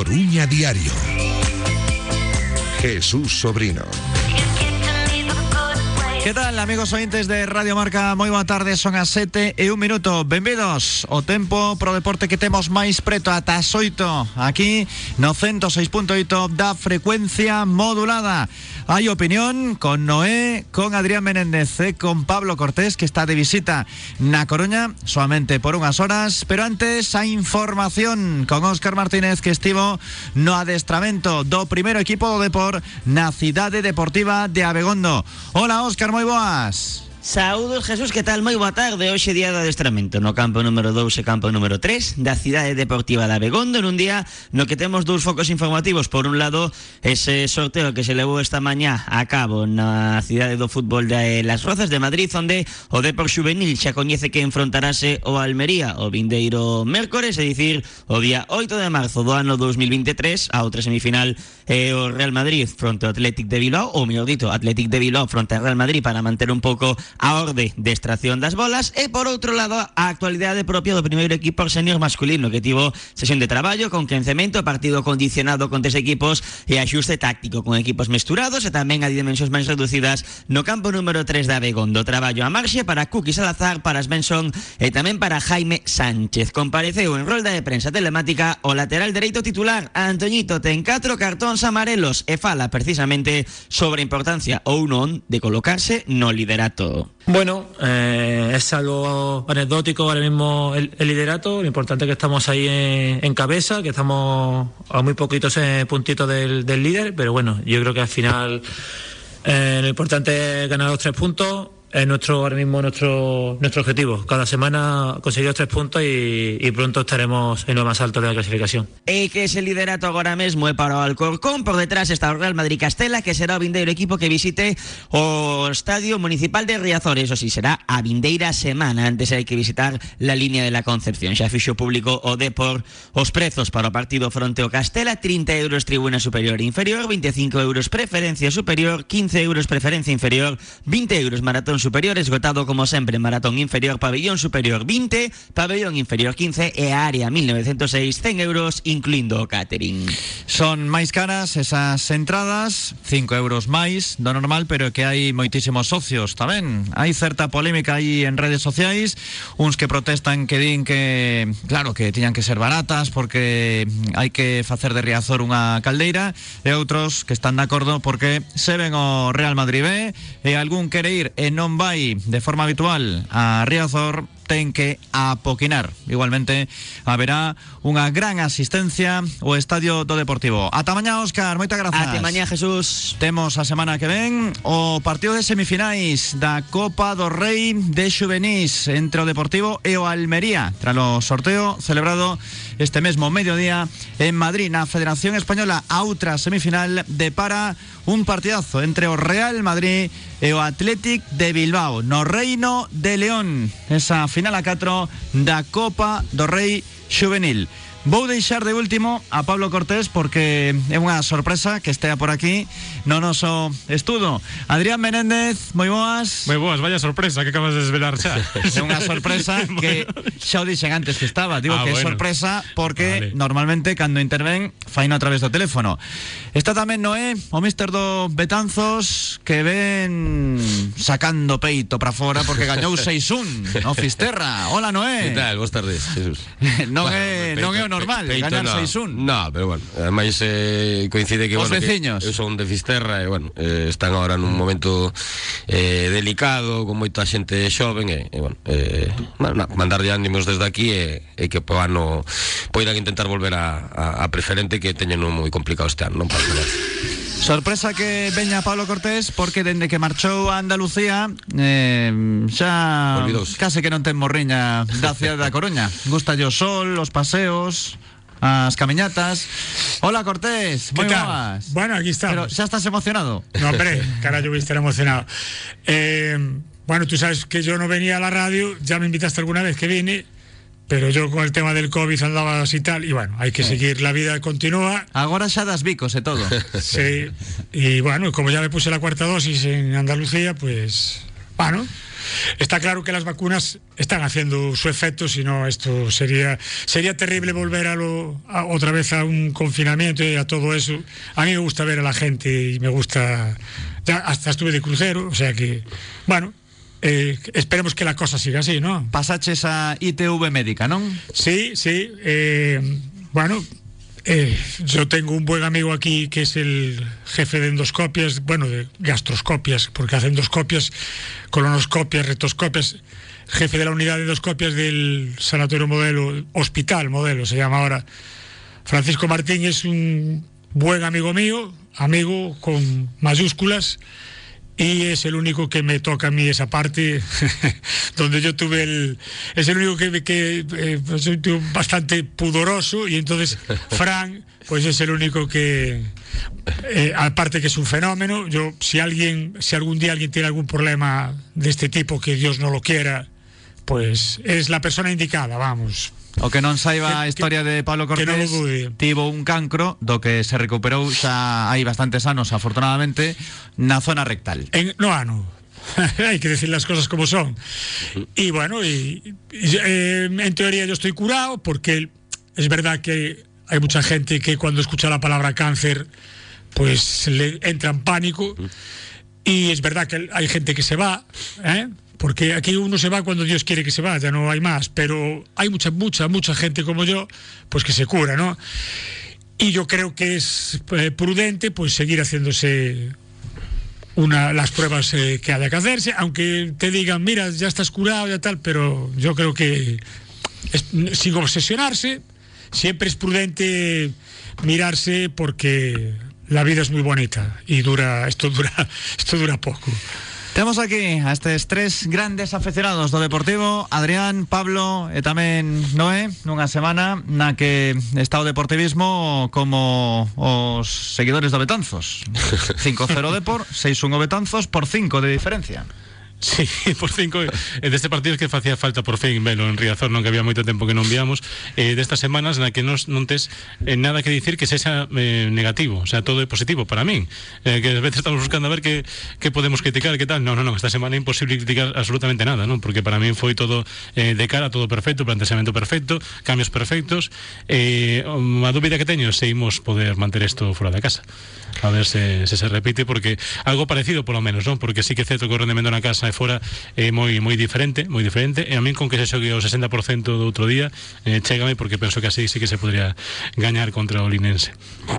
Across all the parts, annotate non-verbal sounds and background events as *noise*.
Coruña Diario. Jesús Sobrino. Que tal, amigos ointes de Radio Marca? Moi boa tarde, son as 7 e un minuto. Benvidos o tempo pro deporte que temos máis preto ata as 8 Aquí no 106.8 da frecuencia modulada. Hai opinión con Noé, con Adrián Menéndez e con Pablo Cortés Que está de visita na Coruña Solamente por unhas horas. Pero antes a información con Óscar Martínez Que estivo no adestramento do primeiro equipo do Depor Na cidade deportiva de Abegondo. Hola Óscar moi boas. Saúdos Jesús, que tal? Moi boa tarde Hoxe día de adestramento no campo número 2 e campo número 3 Da cidade deportiva da Begondo Nun día no que temos dous focos informativos Por un lado, ese sorteo que se levou esta mañá a cabo Na cidade do fútbol de Las Rozas de Madrid Onde o Depor Juvenil xa coñece que enfrontarase o Almería O vindeiro mércores, é dicir, o día 8 de marzo do ano 2023 A outra semifinal é o Real Madrid fronte ao Athletic de Bilbao Ou, mellor dito, Athletic de Bilbao fronte ao Real Madrid Para manter un pouco a orde de extracción das bolas e por outro lado a actualidade propia do primeiro equipo senior masculino que tivo sesión de traballo con quencemento, partido condicionado con tres equipos e axuste táctico con equipos mesturados e tamén a dimensións máis reducidas no campo número 3 da Begondo. Traballo a marxe para Cookie Salazar, para Svensson e tamén para Jaime Sánchez. Compareceu en rolda de prensa telemática o lateral dereito titular Antoñito ten 4 cartóns amarelos e fala precisamente sobre a importancia ou non de colocarse no liderato. Bueno, eh, es algo anecdótico ahora mismo el, liderato. Lo importante es que estamos ahí en, en cabeza, que estamos a muy poquitos eh, puntitos del, del, líder, pero bueno, yo creo que al final eh, lo importante es ganar los tres puntos es nuestro ahora mismo nuestro nuestro objetivo. Cada semana conseguimos tres puntos y, pronto estaremos en lo más alto de la clasificación. E que ese liderato agora mesmo é para Alcorcón, por detrás está o Real Madrid Castela, que será vindeiro equipo que visite o Estadio Municipal de Riazor, eso sí, será a vindeira semana, antes hai que visitar la línea de la Concepción. Xa fixo público o Depor os prezos para partido fronte ao Castela, 30 euros tribuna superior e inferior, 25 euros preferencia superior, 15 euros preferencia inferior, 20 euros maratón superior esgotado como sempre maratón inferior pabellón superior 20 pabellón inferior 15 e área 1906 100 euros incluindo o catering. Son máis caras esas entradas 5 euros máis do normal pero que hai moitísimos socios tamén. Hai certa polémica aí en redes sociais uns que protestan que din que claro que tiñan que ser baratas porque hai que facer de Riazor unha caldeira e outros que están de acordo porque se ven o Real Madrid B e algún quere ir e non vai de forma habitual a Riazor ten que apoquinar. Igualmente haberá unha gran asistencia o Estadio do Deportivo. Ata mañá, Óscar, moitas grazas. Ata mañá, Jesús. Temos a semana que ven o partido de semifinais da Copa do Rei de Xuvenís entre o Deportivo e o Almería, tras o sorteo celebrado este mesmo mediodía en Madrid, na Federación Española, a outra semifinal de para un partidazo entre o Real Madrid e o Athletic de Bilbao no Reino de León. Esa final a 4 da Copa do Rei Juvenil. Vou deixar de último a Pablo Cortés porque é unha sorpresa que estea por aquí no noso estudo. Adrián Menéndez, moi boas. Moi boas, vaya sorpresa que acabas de desvelar xa. *laughs* É unha sorpresa *laughs* que xa o dixen antes que estaba. Digo ah, que bueno. sorpresa porque vale. normalmente cando interven faino a través do teléfono. Está tamén Noé, o mister do Betanzos que ven sacando peito para fora porque gañou *laughs* 6-1 no Fisterra. Hola Noé. Que tal? Boas tardes, Jesús. non é non é normal, Peito, ganar no. 6-1. No, pero bueno, ademais eh, coincide que, Os bueno, veciños. que son de Fisterra e, bueno, eh, están agora nun momento eh, delicado, con moita xente xoven e, e bueno, eh, bueno, mandar de ánimos desde aquí e, e que o ano poidan intentar volver a, a, a preferente que teñen un moi complicado este ano, non nada. Sorpresa que veña Pablo Cortés porque dende que marchou a Andalucía eh, xa Olvidouse. case que non ten morriña da cidade da Coruña. Gusta o sol, os paseos, as camiñatas. Hola Cortés, moi boas. Bueno, aquí Pero estamos. xa estás emocionado. No, hombre, carallo, voy a estar emocionado. Eh, bueno, tú sabes que yo no venía a la radio, ya me invitaste alguna vez que vine, pero yo con el tema del COVID andaba así tal, y bueno, hay que seguir, la vida continúa. Agora xa das bicos e todo. *laughs* Sí, y bueno, como ya me puse la cuarta dosis en Andalucía, pues, bueno, está claro que las vacunas están haciendo su efecto, si no esto sería sería terrible volver a lo a- otra vez a un confinamiento y a todo eso. A mí me gusta ver a la gente y me gusta ya hasta estuve de crucero, o sea que bueno, eh, esperemos que la cosa siga así, ¿no? Pasaches a ITV médica, non? Sí, sí. eh, bueno, eh, yo tengo un buen amigo aquí que es el jefe de endoscopias, bueno, de gastroscopias, porque hacen endoscopias, colonoscopias, retoscopias, jefe de la unidad de endoscopias del Sanatorio Modelo, Hospital Modelo se llama ahora. Francisco Martín es un buen amigo mío, amigo con mayúsculas, y es el único que me toca a mí esa parte *laughs* donde yo tuve el es el único que, que eh, pues, soy tú bastante pudoroso y entonces *laughs* Fran pues es el único que eh, aparte que es un fenómeno yo si alguien si algún día alguien tiene algún problema de este tipo que Dios no lo quiera pues es la persona indicada vamos O que non saiba a Que- historia de Pablo que non o Cortés dude. Tivo un cancro Do que se recuperou xa hai bastantes anos Afortunadamente Na zona rectal En, no, ah, no. *laughs* Hay que decir las cosas como son. Y bueno, y, y, eh, en teoría yo estoy curado porque es verdad que hay mucha gente que cuando escucha la palabra cáncer, pues le entra en pánico. Y es verdad que hay gente que se va, ¿eh? Porque aquí uno se va cuando Dios quiere que se vaya, no hay más. Pero hay mucha, mucha, mucha gente como yo, pues que se cura, ¿no? Y yo creo que es eh, prudente pues seguir haciéndose una, las pruebas eh, que haya que hacerse, aunque te digan, mira, ya estás curado, ya tal, pero yo creo que sin obsesionarse, siempre es prudente mirarse porque la vida es muy bonita y dura, esto dura, *laughs* esto dura poco. Temos aquí a estes tres grandes aficionados do Deportivo Adrián, Pablo e tamén Noé Nunha semana na que está o deportivismo como os seguidores do Betanzos. *laughs* 5-0 Depor, 6-1 o Betanzos por 5 de diferencia Sí, *laughs* por cinco. Eh, deste partido que facía falta por fin velo en Riazor, non que había moito tempo que non víamos eh, destas semanas na que nos, non tes eh, nada que dicir que sexa eh, negativo, o sea, todo é positivo para min eh, que a veces estamos buscando a ver que, que podemos criticar, que tal, non, non, non esta semana é imposible criticar absolutamente nada non? porque para min foi todo eh, de cara, todo perfecto planteamento perfecto, cambios perfectos. Eh, a dúbida que teño se imos poder manter isto fora da casa a ver se, se se repite porque algo parecido polo menos, non? Porque sí que é certo que o rendemento na casa e fora é moi moi diferente, moi diferente e a min con que se xogue o 60% do outro día eh, chégame porque penso que así sí que se podría gañar contra o Linense.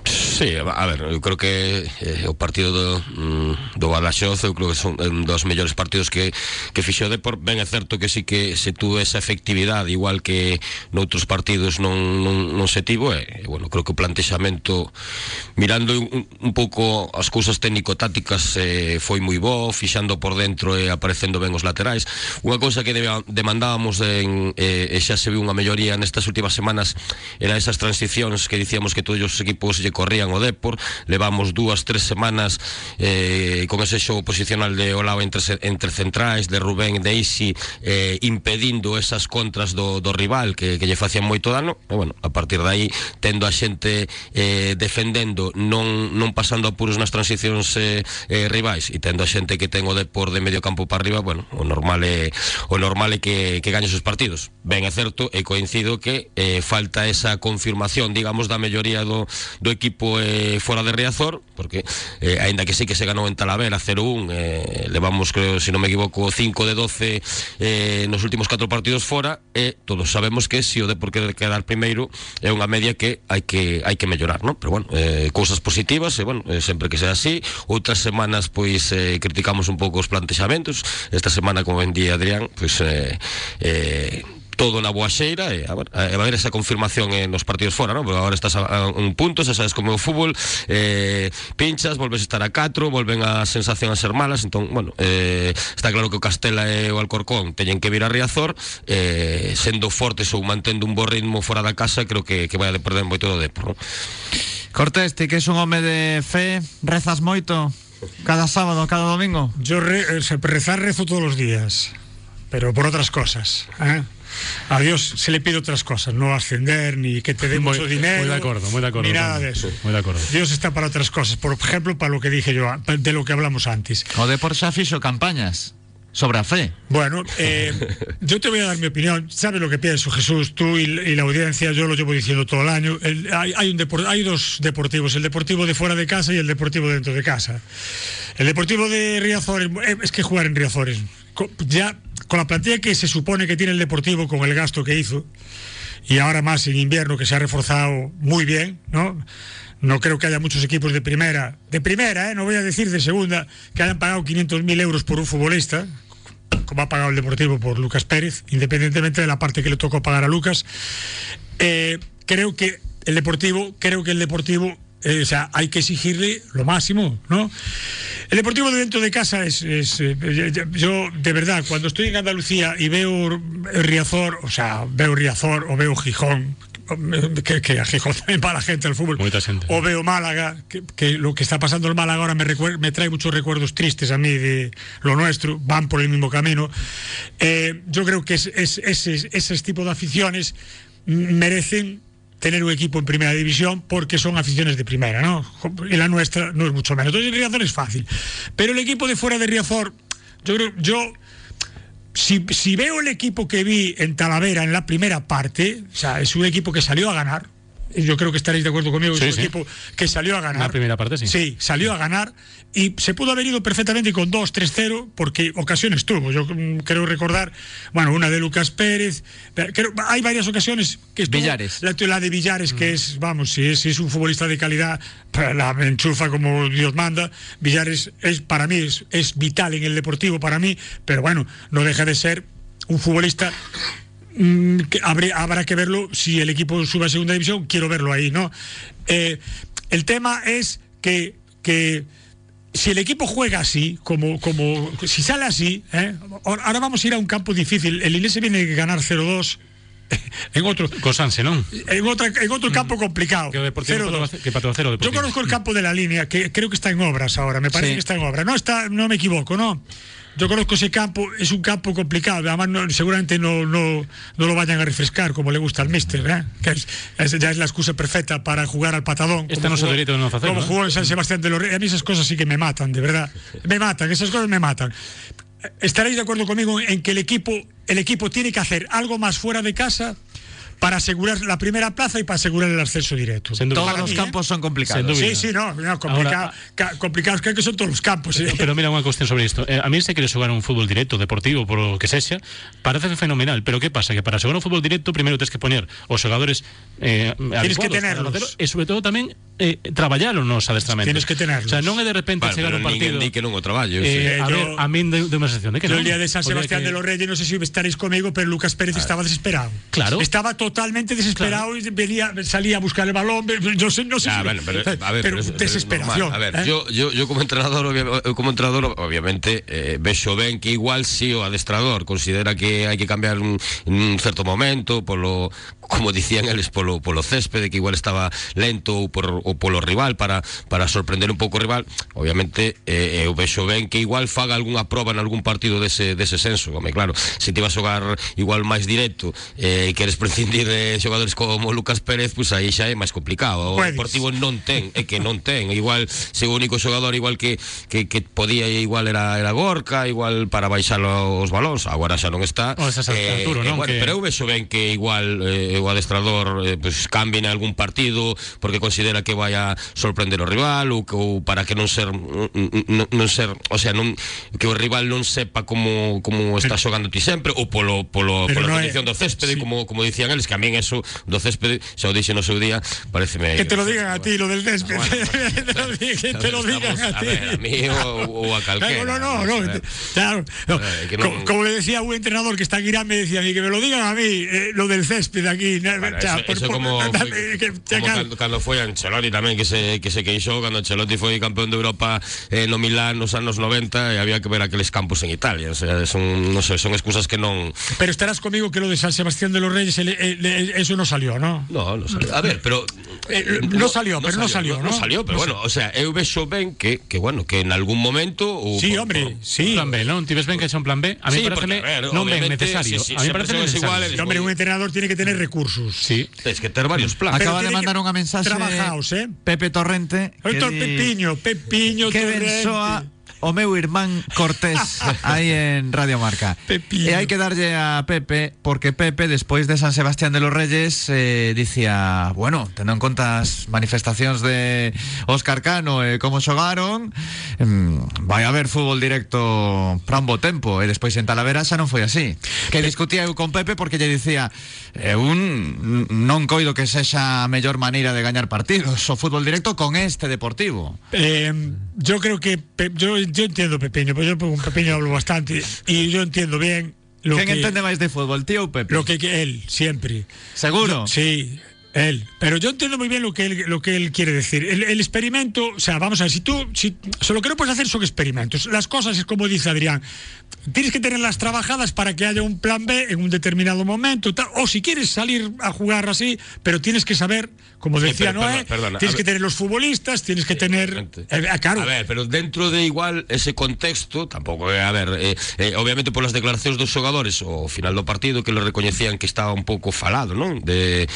Sí, a ver, eu creo que eh, o partido do, mm, do Badaxoz eu creo que son un dos mellores partidos que, que fixo o Depor ben é certo que sí que se tuvo esa efectividade igual que noutros partidos non, non, non se tivo e, e bueno, creo que o plantexamento mirando un, un pouco as cousas técnico-tácticas eh, foi moi bo, fixando por dentro e eh, aparecendo ben os laterais. Unha cousa que demandábamos en, eh, e xa se viu unha melloría nestas últimas semanas era esas transicións que dicíamos que todos os equipos lle corrían o Depor. Levamos dúas, tres semanas eh, con ese xogo posicional de Olao entre, entre centrais, de Rubén de Isi, eh, impedindo esas contras do, do rival que, que lle facían moito dano. E, bueno, a partir de aí, tendo a xente eh, defendendo non, non pasando apuros nas transicións eh, eh, rivais e tendo a xente que ten o Depor de medio campo para arriba bueno, o normal é o normal é que, que gañe os partidos ben é certo e coincido que eh, falta esa confirmación digamos da melloría do, do equipo eh, fora de Riazor porque eh, aínda que sí que se ganou en Talavera 0-1 eh, levamos creo, se non me equivoco 5 de 12 eh, nos últimos 4 partidos fora e todos sabemos que se o Depor quere quedar primeiro é unha media que hai que hai que mellorar, non? Pero bueno, eh, cousas positivas e bueno, eh, sempre que sea así, outras semanas pois eh, criticamos un pouco os plantexamentos. Esta semana como ben di Adrián, pois eh, eh, todo na boa xeira e a ver, a, a ver esa confirmación en nos partidos fora, non? Porque agora estás a, a un punto, xa sabes como é o fútbol, eh, pinchas, volves a estar a 4, volven a sensación a ser malas, entón, bueno, eh, está claro que o Castela e o Alcorcón teñen que vir a Riazor, eh, sendo fortes ou mantendo un bo ritmo fora da casa, creo que, que vai a de perder moito do Depor, non? Cortés, ti que es un home de fe Rezas moito Cada sábado, cada domingo Yo re- eh, se- rezar rezo todos los días, pero por otras cosas. ¿eh? A Dios se le pide otras cosas, no ascender, ni que te dé Muy- mucho dinero. muy de acuerdo, muy de acuerdo, Ni nada de eso. Muy de acuerdo. Dios está para otras cosas. Por ejemplo, para lo que dije yo, de lo que hablamos antes. O Depor xa fixo campañas sobre a fe. Bueno, eh, yo te voy a dar mi opinión. ¿Sabes lo que pienso, Jesús? Tú y, la audiencia, yo lo llevo diciendo todo el año. Hay, hay un hay dos deportivos, el deportivo de fuera de casa y el deportivo de dentro de casa. El deportivo de Riazor, eh, es que jugar en Riazor es- co- ya con la plantilla que se supone que tiene el deportivo con el gasto que hizo, y ahora más en invierno que se ha reforzado muy bien, ¿no? No creo que haya muchos equipos de primera, de primera, ¿eh? no voy a decir de segunda, que hayan pagado 500.000 euros por un futbolista, como ha pagado el Deportivo por Lucas Pérez, independientemente de la parte que le tocó pagar a Lucas. Eh, creo que el Deportivo, creo que el Deportivo, eh, o sea, hay que exigirle lo máximo, ¿no? El Deportivo de dentro de casa es, es, yo, de verdad, cuando estoy en Andalucía y veo Riazor, o sea, veo Riazor o veo Gijón, que, que a Gijón también va la gente al fútbol, Moita xente. o veo Málaga, que, que lo que está pasando en Málaga ahora me, recuer- me trae muchos recuerdos tristes a mí de lo nuestro, van por el mismo camino. Eh, yo creo que es, es- ese, ese tipo de aficiones merecen tener un equipo en primera división porque son aficiones de primera, ¿no? Y la nuestra no es mucho menos. Entonces en Riazor es fácil. Pero el equipo de fuera de Riazor, yo creo, yo si, veo el equipo que vi en Talavera en la primera parte, o sea, es un equipo que salió a ganar. Yo creo que estaréis de acuerdo conmigo. Sí, es un sí. equipo que salió a ganar. La primera parte, sí. Sí, salió a ganar y se pudo haber ido perfectamente con 2-3-0 porque ocasiones tuvo. Yo mm, creo recordar, bueno, una de Lucas Pérez. creo- hay varias ocasiones que estuvo- Villares. La, la de Villares, que es, vamos, si es, si es un futbolista de calidad, la enchufa como Dios manda. Villares es para mí es, es vital en el deportivo para mí, pero bueno, no deja de ser un futbolista mm, que habré- habrá que verlo si el equipo sube a segunda división, quiero verlo ahí, ¿no? Eh, el tema es que, que si el equipo juega así, como, como si sale así, ¿eh? ahora vamos a ir a un campo difícil. El Inés viene a ganar 0-2 *laughs* en otro, Cosanse, non? en, otra, en otro campo complicado. Que o Deportivo 0-2. empató a ce- que cero Yo conozco el campo de la línea, que creo que está en obras ahora, me parece Sí. que está en obras. No, está, no me equivoco, ¿no? Yo conozco ese campo, es un campo complicado, además no- seguramente no, no, no lo vayan a refrescar como le gusta al míster, ¿eh? que es, es- ya es la excusa perfecta para jugar al patadón. Este como no se jugó- no hacerlo, Como jugó en San Sebastián de los Reyes, a mí esas cosas sí que me matan, de verdad. Me matan, esas cosas me matan. ¿Estaréis de acuerdo conmigo en que el equipo, el equipo tiene que hacer algo más fuera de casa para asegurar la primera plaza y para asegurar el ascenso directo? Todos Para los mí, ¿eh? campos son complicados. Sí, sí, no, no complicado, Ahora- ca- complicados creo que son todos los campos. ¿eh? Pero mira unha cuestión sobre isto. Eh, a mí se quere xogar un fútbol directo, deportivo, por o que sexa, parece fenomenal, pero que pasa? Que para xogar un fútbol directo primeiro tens que poner os xogadores eh, Tienes que tenerlos. facelo, e sobre todo tamén eh, traballar nos adestramentos. Tienes que tenerlos. O sea, non é de repente Vale, chegar un partido ninguén di que non o traballo. Eh, Eh, a yo- ver, a min de, de unha sensación de que Yo non. el día de San Sebastián que- de los Reyes, no sé si estaréis conmigo, pero Lucas Pérez estaba desesperado. Claro. Estaba totalmente desesperado y venía, salía a buscar el balón. Yo sé, no sé Ya, si- bueno, pero, a ver, pero pero es- desesperación. A ver, ¿eh? yo, yo, yo como entrenador, como entrenador, obviamente, eh, vexo ben que igual si o adestrador considera que hai que cambiar un, un certo momento, polo, como dicían eles, polo, polo céspede, que igual estaba lento ou, por, ou polo rival para, para sorprender un pouco o rival, obviamente, eh, eu vexo ben que igual faga algunha proba en algún partido dese, dese senso, home, claro, se te vas a xogar igual máis directo eh, e queres *laughs* prescindir de xogadores como Lucas Pérez, pois aí xa é máis complicado. O Puedes. Deportivo non ten, é que non ten. Igual, se o único xogador igual que, que, que podía igual era, era Gorka, igual para baixar os balóns, agora xa non está. O esa Eh, Arturo, non? bueno, Que- Pero eu vexo ben que igual eh, o adestrador eh, pues, cambie en algún partido porque considera que vai a sorprender o rival ou, ou para que non ser non, non ser, o sea, non que o rival non sepa como como está xogando ti sempre ou polo polo Pero pola no é- condición do céspede, sí. como como dicían eles, que a min eso do céspede, xa o dixen no seu día, pareceme Que te lo digan a ti, lo del césped. *laughs* que te lo digan- que te lo digan a ti. ver, a mí o, o a *laughs* calquera. Claro, no, no, no, claro. no. Eh, que Co- non- Como, le decía un entrenador que está en Irán, me decía a mí que me lo digan a mí, eh, lo del césped aquí. Bueno, o sea, eso, por- eso por- como, dame, foi- que- como claro. cando, cando foi Ancelotti tamén que se, que se queixou cando Ancelotti foi campeón de Europa eh, no Milán nos anos 90 e había que ver aqueles campos en Italia o sea, son, no sé, son excusas que non Pero estarás conmigo que lo de San Sebastián de los Reyes, el- el- el- eso no salió, ¿no? No, no salió. A ver, pero Eh, no salió, pero no salió, No, ¿no? salió, pero No bueno, o sea, eu vexo ben que que bueno, que en algún momento ou Sí, por- hombre, por- sí. Plan B, non? Ti ves ben que xa un plan B? A mí Sí, parece porque, a ver, non ben necesario. sí, sí, a mí parece necesario. iguales. Hombre, un entrenador tiene que tener recursos. Sí. Tens que ter varios planes. Pero Acaba de mandar que- unha mensaxe trabajaos, eh. Pepe Torrente que Héctor Pepiño, Pepiño, que Torrente. ben soa o meu irmán Cortés *laughs* aí en Radio Marca. Pepillo. E hai que darlle a Pepe, porque Pepe, despois de San Sebastián de los Reyes, eh, dicía, bueno, tendo en conta as manifestacións de Óscar Cano e como xogaron, mm, vai haber fútbol directo para un bo tempo, e despois en Talavera xa non foi así. Que discutía eu con Pepe porque lle dicía, eu n- non coido que sexa a mellor maneira de gañar partidos, o fútbol directo con este deportivo. Eh, yo creo que yo, yo entiendo Pepeño, pero yo con Pepeño hablo bastante y yo entiendo bien lo Quen que entende máis de fútbol, tío ou Pepe? lo que, que él siempre. Seguro? Sí, él. Pero yo entiendo muy bien lo que él, lo que él quiere decir. El, el experimento, o sea, vamos a ver, si tú, si, so, lo que no puedes hacer son experimentos. Las cosas es como dice Adrián. Tienes que tenerlas trabajadas para que haya un plan B en un determinado momento. tal, o si quieres salir a jugar así, pero tienes que saber, como Sí, decía pero, Noé, perdona, perdona, tienes que ver. tener los futbolistas, tienes que tener. Eh, ah, claro. A ver, pero dentro de igual ese contexto, tampouco é, a ver, eh, eh, obviamente polas declaracións dos xogadores ao final do partido que le recoñecían que estaba un pouco falado, non? De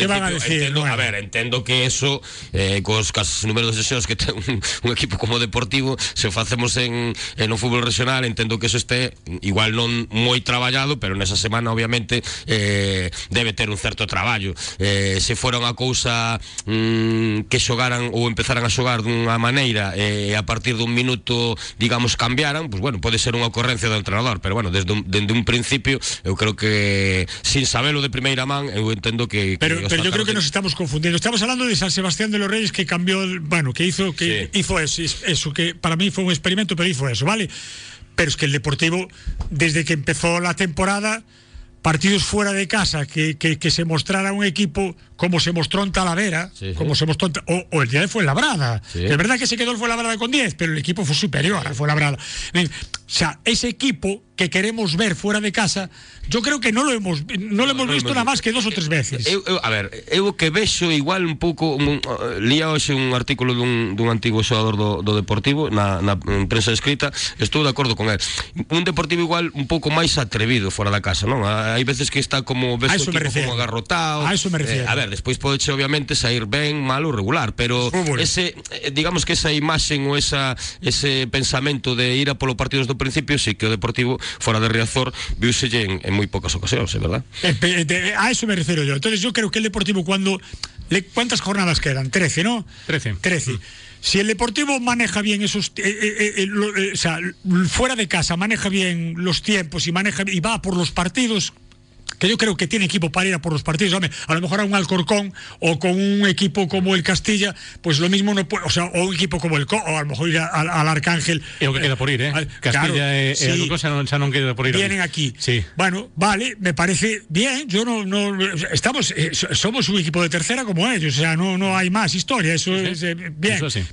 Que van a principio, decir, entendo, Noel? a ver, entendo que eso eh, cos cas números de sesións que *laughs* ten un, un equipo como Deportivo, se o facemos en en un fútbol regional, entendo que eso este igual non moi traballado, pero nesa semana obviamente eh, debe ter un certo traballo. Eh, se fora unha cousa mm, que xogaran ou empezaran a xogar dunha maneira e a partir dun minuto, digamos, cambiaran, pues bueno, pode ser unha ocurrencia do entrenador, pero bueno, desde un, desde un principio eu creo que sin sabelo de primeira man, eu entendo que, que Pero, os pero yo creo que nos estamos confundiendo. Estamos hablando de San Sebastián de los Reyes que cambió, el- bueno, que hizo, que Sí. hizo eso, eso, que para mí fue un experimento, pero hizo eso, ¿vale? Pero es que el Deportivo, desde que empezó la temporada, partidos fuera de casa, que, que, que se mostrara un equipo como se mostró en Talavera, Sí, sí. como se mostró en o, o el día de Fuenlabrada. Sí. Es verdad que se quedó el Fuenlabrada con 10, pero el equipo fue superior al Fuenlabrada. O sea, ese equipo que queremos ver fuera de casa, yo creo que no lo hemos, no lo hemos no visto hemos nada más que dos o tres veces. Eu, eu, a ver, eu que vexo igual un pouco un, lía hoxe un artículo dun, dun antigo xogador do, do Deportivo na, na en prensa escrita estou de acordo con él un Deportivo igual un pouco máis atrevido fora da casa non hai veces que está como ves A o eso me equipo refiero. como agarrotado A eso me refiero. eh, a ver, despois pode obviamente sair ben, mal ou regular pero Fútbol. ese eh, digamos que esa imaxen ou esa, ese pensamento de ir a polo partidos do principio sí que o Deportivo fora de Riazor viuselle en, en moi poucas ocasións, é verdad? Eh, de- a eso me refiero yo. Entonces yo creo que el Deportivo cuando... le- ¿Cuántas jornadas quedan? 13, ¿no? 13. 13. Si el Deportivo maneja bien esos... eh, eh, eh, lo- eh, o sea, fuera de casa maneja bien los tiempos y maneja y va por los partidos que yo creo que tiene equipo para ir a por los partidos. A lo mejor a un Alcorcón o con un equipo como el Castilla, pues lo mismo no puede, o sea, o un equipo como el Co, o a lo mejor ir a- al, al Arcángel. É o que queda por ir, eh? al- Castilla claro, e. Alcorcón xa non queda por ir. vienen aquí. Sí. Bueno, vale, me parece bien. Yo no, no estamos, eh, so- somos un equipo de tercera como ellos, o sea, no, no hay más historia. Eso es eh, bien. Eso sí.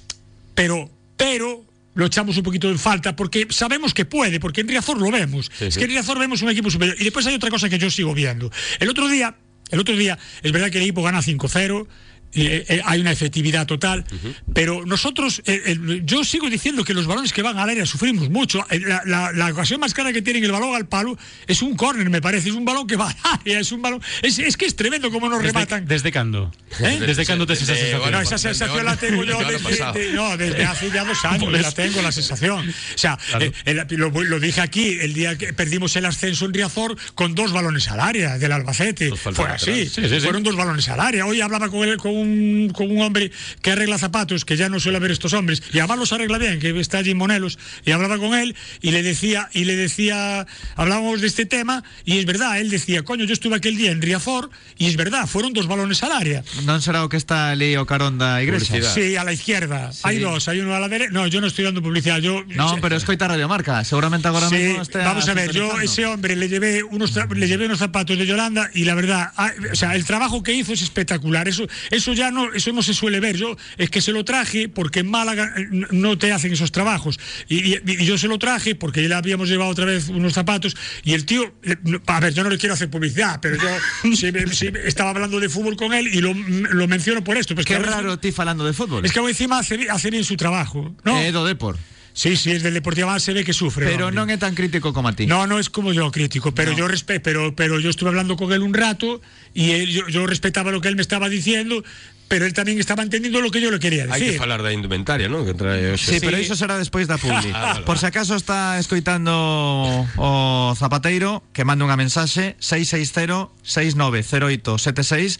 Pero, pero lo echamos un poquito en falta porque sabemos que puede, porque en Riazor lo vemos. Sí, es que en Riazor vemos un equipo superior. Y después hay otra cosa que yo sigo viendo. El otro día, el otro día, es verdad que el equipo gana 5-0. Eh, eh, hay una efectividad total, pero nosotros, eh, el- yo sigo diciendo que los balones que van al área sufrimos mucho. Eh, La, la- la ocasión más clara que tienen el balón al palo es un córner, me parece, es un balón que va *laughs* al área, es un balón. Es, es que es tremendo cómo nos Desde, rematan. desde cando? *laughs* ¿Eh? Desde cando tes esa sensación? No, esa sensación la tengo yo Desde el no, desde *laughs* hace ya dos años, la tengo la sensación. O sea, Claro. eh, el- lo, lo dije aquí, el día que perdimos el ascenso en Riazor con dos balones al área del Albacete. Fue así. Sí, sí, sí. fueron dos balones al área. Hoy hablaba con, él, con, un, con un hombre que arregla zapatos, que ya no suele ver estos hombres, y además los arregla bien, que está allí en Monelos, y hablaba con él y le decía, y le decía, hablábamos de este tema, y es verdad, él decía, coño, yo estuve aquel día en Riazor, y es verdad, fueron dos balones al área. Non será o que está ali o carón da igrexa? Publicidade. Sí, a la izquierda. Hay dos, hay uno a la derecha. No, yo no estoy dando publicidad. Yo, Non, pero escoita Radio Marca, seguramente agora Sí, estea vamos a ver, yo ese hombre le llevé unos tra- le llevé unos zapatos de Yolanda y la verdad, ah, o sea, el trabajo que hizo es espectacular. Eso eso ya no eso no se suele ver. Yo es que se lo traje porque en Málaga eh, no te hacen esos trabajos y, y- y yo se lo traje porque ya le habíamos llevado otra vez unos zapatos y el tío, eh, a ver, yo no le quiero hacer publicidad, pero yo *laughs* me- me- estaba hablando de fútbol con él y lo, lo menciono por esto. Pues Qué que raro ti falando de fútbol. Es que encima hace, hace bien su trabajo, ¿no? É do Depor. Sí, sí, es del Deportivo Alavés, se ve que sufre. Pero non é tan crítico como a ti. No, no es como yo crítico, pero yo respeto, pero, pero yo estuve hablando con él un rato y él- yo, yo respetaba lo que él me estaba diciendo, pero él también estaba entendiendo lo que yo le quería Hai decir. que falar da indumentaria, non? Que trae Sí, hoxe. pero iso será despois *laughs* da publi. Ah, Por se acaso está escoitando o Zapateiro que manda unha mensaxe 660 690876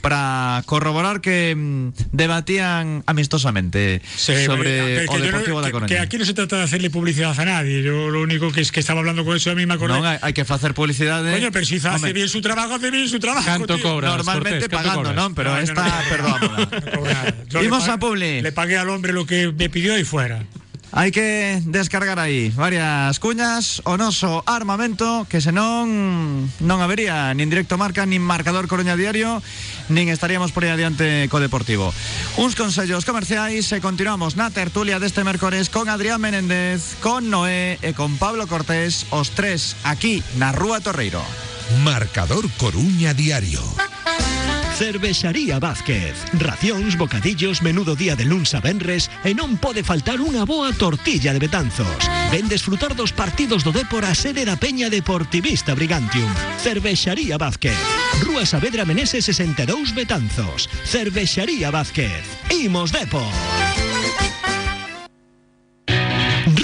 para corroborar que mm, debatían amistosamente Sí, sobre pero- o que yo no- Deportivo da que- Coruña. Que aquí no se trata de hacerle publicidad a nadie. Yo lo único que es que estaba hablando con eso a mí me acordé. Non hai, hai que facer publicidade. Coño, pero si hace Hombre, bien su trabajo, hace bien su trabajo. Canto tío. cobras, Normalmente Cortés, pagando, non? Pero No, esta, no-. No cobro *laughs* pa- a Publi. Le pagué al hombre lo que me pidió y fuera. Hai que descargar aí varias cuñas o noso armamento que senón non habería nin directo marca nin marcador Coruña Diario nin estaríamos por aí adiante co Deportivo. Uns consellos comerciais e continuamos na tertulia deste mércores con Adrián Menéndez, con Noé e con Pablo Cortés, os tres aquí na Rúa Torreiro. Marcador Coruña Diario. Cervexaría Vázquez. Racións, bocadillos, menudo día de luns a venres e non pode faltar unha boa tortilla de Betanzos. Ven desfrutar dos partidos do Dépor a sede da Peña Deportivista Brigantium. Cervexaría Vázquez. Rúa Saavedra Menese 62 Betanzos. Cervexaría Vázquez. Imos Depor.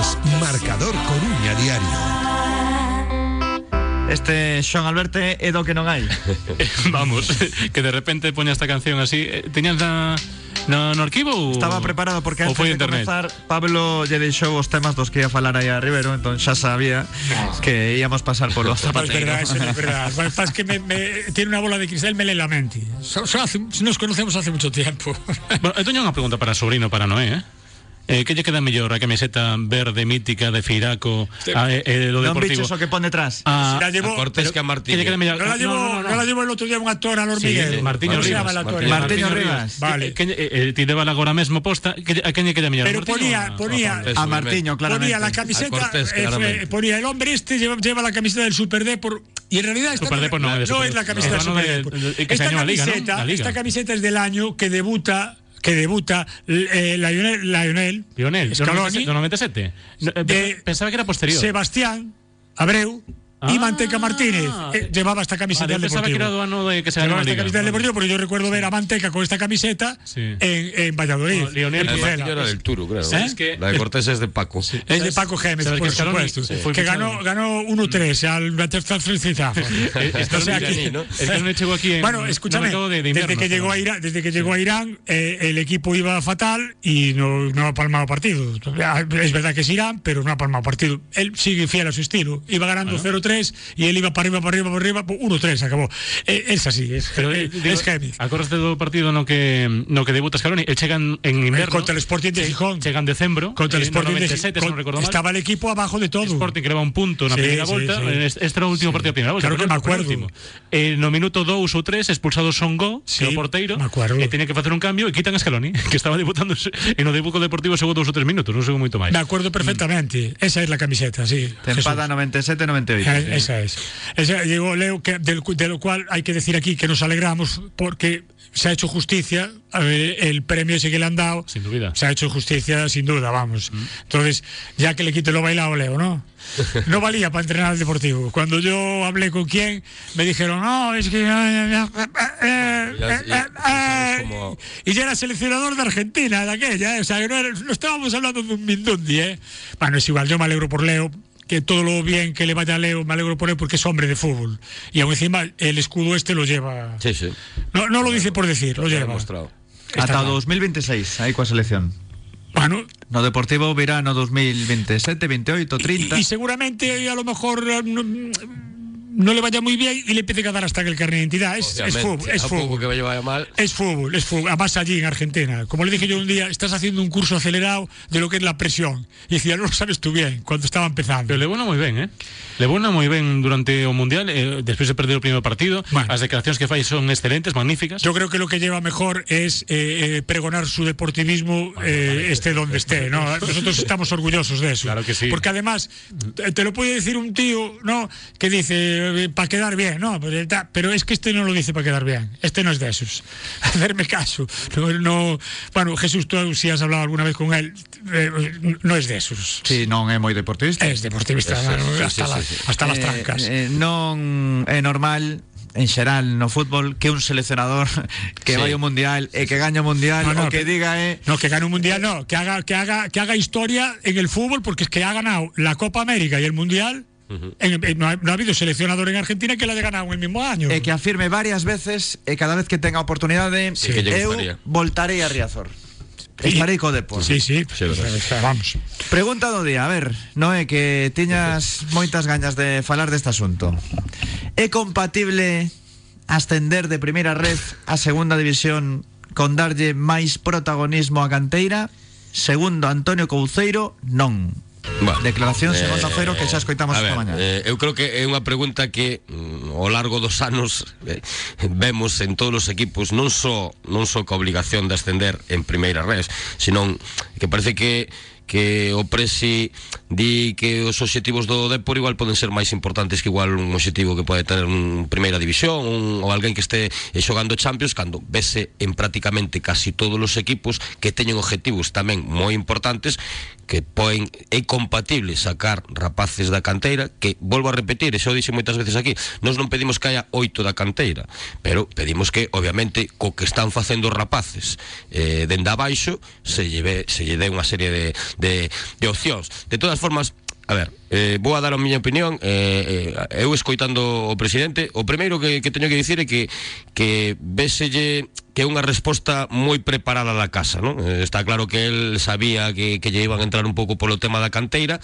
Escoitas Marcador Coruña Diario. Este Xoan Alberto é do que non hai *laughs* Vamos, que de repente poña esta canción así. Eh, Tiñas na, no, no arquivo Estaba preparado porque antes de internet? comenzar Pablo lle deixou os temas dos que ia falar aí a Rivero Entón xa sabía que íamos pasar polo *laughs* No es zapateiro verdad, es verdad. Que me, me- tiene una bola de cristal, me lee la mente. So- so hace- nos conocemos hace mucho tiempo. Bueno, teño unha pregunta para sobrino para Noé, eh? Eh, que lle queda mellor a camiseta verde mítica de Firaco a, eh, eh, do Non Deportivo? biches o que pone detrás A, La llevó- A Cortés que a que Martín. lle queda mellor? No la llevó, no, la llevó el otro día un actor al Sí, hormiguero. Martiño ¿Cómo se Rivas. actor? Martiño Rivas. Vale. Que, que, eh, eh, ti débala agora mesmo posta, que, a quen lle queda mellor? Pero Martiño ponía, a- ponía, A obviamente. Martiño, claramente ponía la A camiseta, Cortés, eh, ponía el hombre este lleva, lleva la camiseta del Super Depor y en realidad esta Super Depor no, es no Super es la camiseta No, no, del de- Super que se Esta ¿no? camiseta, La Liga. esta camiseta es del año que debuta que debuta eh, Lionel, Lionel, Lionel, Scaloni, 97, do 97. No, eh, pensaba que era posterior. Sebastián Abreu y Ah. Manteca Martínez eh, llevaba esta camiseta Vale, del que Deportivo. ano de que se Llevaba esta camiseta del. Deportivo porque yo recuerdo ver a Manteca con esta camiseta Sí. en, en Valladolid. No, Lionel. Martiño era del Turo, creo. ¿Sabes qué? La de Cortés es de Paco. Es de Paco Gémez, ¿Sabes por que supuesto. sí. que ganó, ganó 1-3 al Manchester City. *laughs* Eh, que- ¿no? *laughs* Bueno, en escúchame, mercado de- de desde, invierno, que llegó a. Irán, desde que llegó a Irán, eh, el equipo iba fatal y no, no ha palmado partido. Es verdad que es Irán, pero no ha palmado partido. Él sigue fiel a su estilo. Iba ganando 0-3 1-3 y él iba para arriba, para arriba, para arriba, 1-3, acabó. Eh, es así, es, Pero, eh, digo, es heavy. Acordaste do partido no que, no que debuta Scaloni, el chegan en eh, inverno. contra el Sporting de Gijón. Chegan decembro. Contra eh, el Sporting de Gijón. No estaba el equipo abajo de todo. El Sporting que leva un punto na sí, primeira sí, volta. Sí. Este, este era o último sí. partido da primeira volta. Claro que me acuerdo. Último. Eh, no minuto 2 ou 3 expulsado Songo, sí, que é o porteiro. Me acuerdo. E eh, tenía que facer un cambio e quitan a Scaloni, *laughs* que estaba debutando en o debuco deportivo segundo 2 ou 3 minutos, non sei moito máis. Me acordo perfectamente. Mm. Esa es a camiseta, sí. Tempada 97-98 esa, sí. Eh, esa es. Esa, digo, Leo, que del, de lo cual hay que decir aquí que nos alegramos porque se ha hecho justicia, eh, el premio ese que le han dado. Sin duda. Se ha hecho justicia, sin duda, vamos. Mm. Entonces, ya que le quito lo bailado, Leo, ¿no? *laughs* No valía para entrenar al deportivo. Cuando yo hablé con quien, me dijeron, no, es que. Y ya era seleccionador de Argentina, de aquella, ¿eh? o sea, no, era, no estábamos hablando de un Mindundi, ¿eh? Bueno, es igual, yo me alegro por Leo, que todo lo bien que le vaya a Leo, me alegro por él porque es hombre de fútbol. Y aún encima el escudo este lo lleva... Sí, sí. No, no lo dice por decir, lo lleva. demostrado. Claro. 2026, aí coa selección. Bueno, No Deportivo verano 2027, 28, 30. y, y seguramente a lo mejor eh, no, le vaya muy bien y le empiece a dar hasta que el carnet de identidad. Es, es fútbol, es fútbol. que vaya mal. Es fútbol, es fútbol. Además allí en Argentina. Como le dije yo un día, estás haciendo un curso acelerado de lo que es la presión. Y decía, no lo sabes tú bien, cuando estaba empezando. Pero le bueno moi ben, eh? Le bueno moi ben durante o Mundial, eh, despois de perder o primeiro partido, Bueno. as declaracións que fai son excelentes, magníficas. Yo creo que lo que lleva mejor es eh, eh, pregonar su deportivismo eh, esté donde esté, ¿no? *laughs* Nosotros estamos orgullosos de eso. Claro que sí. Porque además, te, lo puede decir un tío, ¿no? Que dice, para quedar bien, ¿no? Pues, eh, Pero es que este no lo dice para quedar bien. Este no es de esos. *laughs* Hacerme caso. No, no- bueno, Jesús, tú si has hablado alguna vez con él, eh, no es de esos. Sí, non é moi deportista. Es mano, sí, sí, hasta, sí, la- sí. Hasta las Eh, trancas. eh, non é normal en xeral no fútbol que un seleccionador *laughs* que Sí. vai ao mundial e que gaña o mundial No, no, o que diga é No, que gane un mundial, no, que haga, que haga, que haga historia en el fútbol, porque es que ha ganado la Copa América y el Mundial. en- en- no, ha, no ha habido seleccionador en Argentina que la haya ganado en el mismo año. e que afirme varias veces e cada vez que tenga oportunidade Sí, eu voltarei a Riazor. Estarei co Depor. Sí, sí, Sí, vamos. Pregunta do día, a ver, Noé, que tiñas moitas gañas de falar deste asunto. É compatible ascender de primeira red a segunda división con darlle máis protagonismo a canteira? Segundo Antonio Couceiro, non. Bueno, Declaracións en Onda Cero que xa escoitamos esta mañá. eh, eu creo que é unha pregunta que mm, ao largo dos anos eh, vemos en todos os equipos non só non só ca obligación de ascender en primeira res, senón que parece que que o Presi di que os obxectivos do Depor igual poden ser máis importantes que igual un obxectivo que pode tener un primeira división un, ou alguén que este eh, xogando Champions cando vese en prácticamente casi todos os equipos que teñen objetivos tamén moi importantes que poden é compatible sacar rapaces da canteira que, volvo a repetir, e xa o dixen moitas veces aquí nos non pedimos que haya oito da canteira pero pedimos que, obviamente co que están facendo os rapaces eh, dende abaixo se lle, ve, se lle dé unha serie de, de, de opcións. De todas formas, A ver, eh, vou a dar a miña opinión eh, eh, Eu escoitando o presidente O primeiro que, que teño que dicir é que Que véselle que é unha resposta moi preparada da casa, non? Eh, está claro que el sabía que, que lle iban a entrar un pouco polo tema da canteira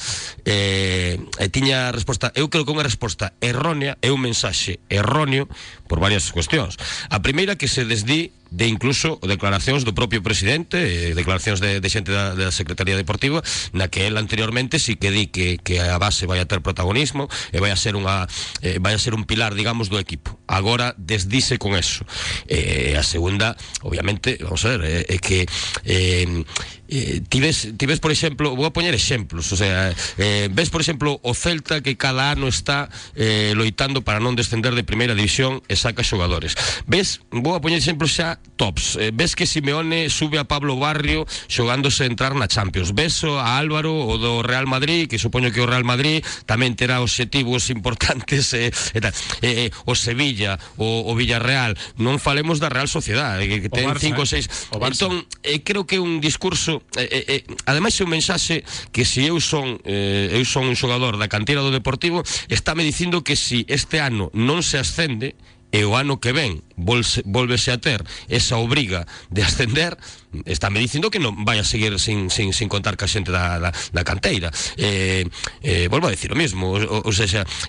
eh, e tiña resposta, eu creo que unha resposta errónea, é un mensaxe erróneo por varias cuestións. A primeira que se desdí de incluso declaracións do propio presidente, eh, declaracións de, de xente da, da Secretaría Deportiva, na que el anteriormente sí que di que, a base vai a ter protagonismo e vai a ser eh, a ser un pilar, digamos, do equipo. Agora desdice con eso. Eh, a segunda, obviamente, vamos a ver, é eh, eh, que eh, eh, ti ves, ti ves, por exemplo, vou a poñer exemplos, o sea, eh, ves, por exemplo, o Celta que cada ano está eh, loitando para non descender de primeira división e saca xogadores. Ves, vou a poñer exemplos xa tops. Eh, ves que Simeone sube a Pablo Barrio xogándose a entrar na Champions. Ves a Álvaro o do Real Madrid, que supoño que o Real Madrid tamén terá obxectivos *laughs* importantes eh, e tal. Eh, eh, o Sevilla, o, o Villarreal, non falemos da Real Sociedade, que, que O ten Barça, cinco ou eh? seis. O Barça. Entón, eh, creo que un discurso Eh, eh, eh, ademais é un mensaxe que se eu son eh, eu son un xogador da cantera do Deportivo, estáme dicindo que se si este ano non se ascende e o ano que ven volse, volvese a ter esa obriga de ascender, estáme dicindo que non vai a seguir sin, sin, sin contar ca xente da, da, da canteira. Eh, eh, volvo a decir o mismo o, o, o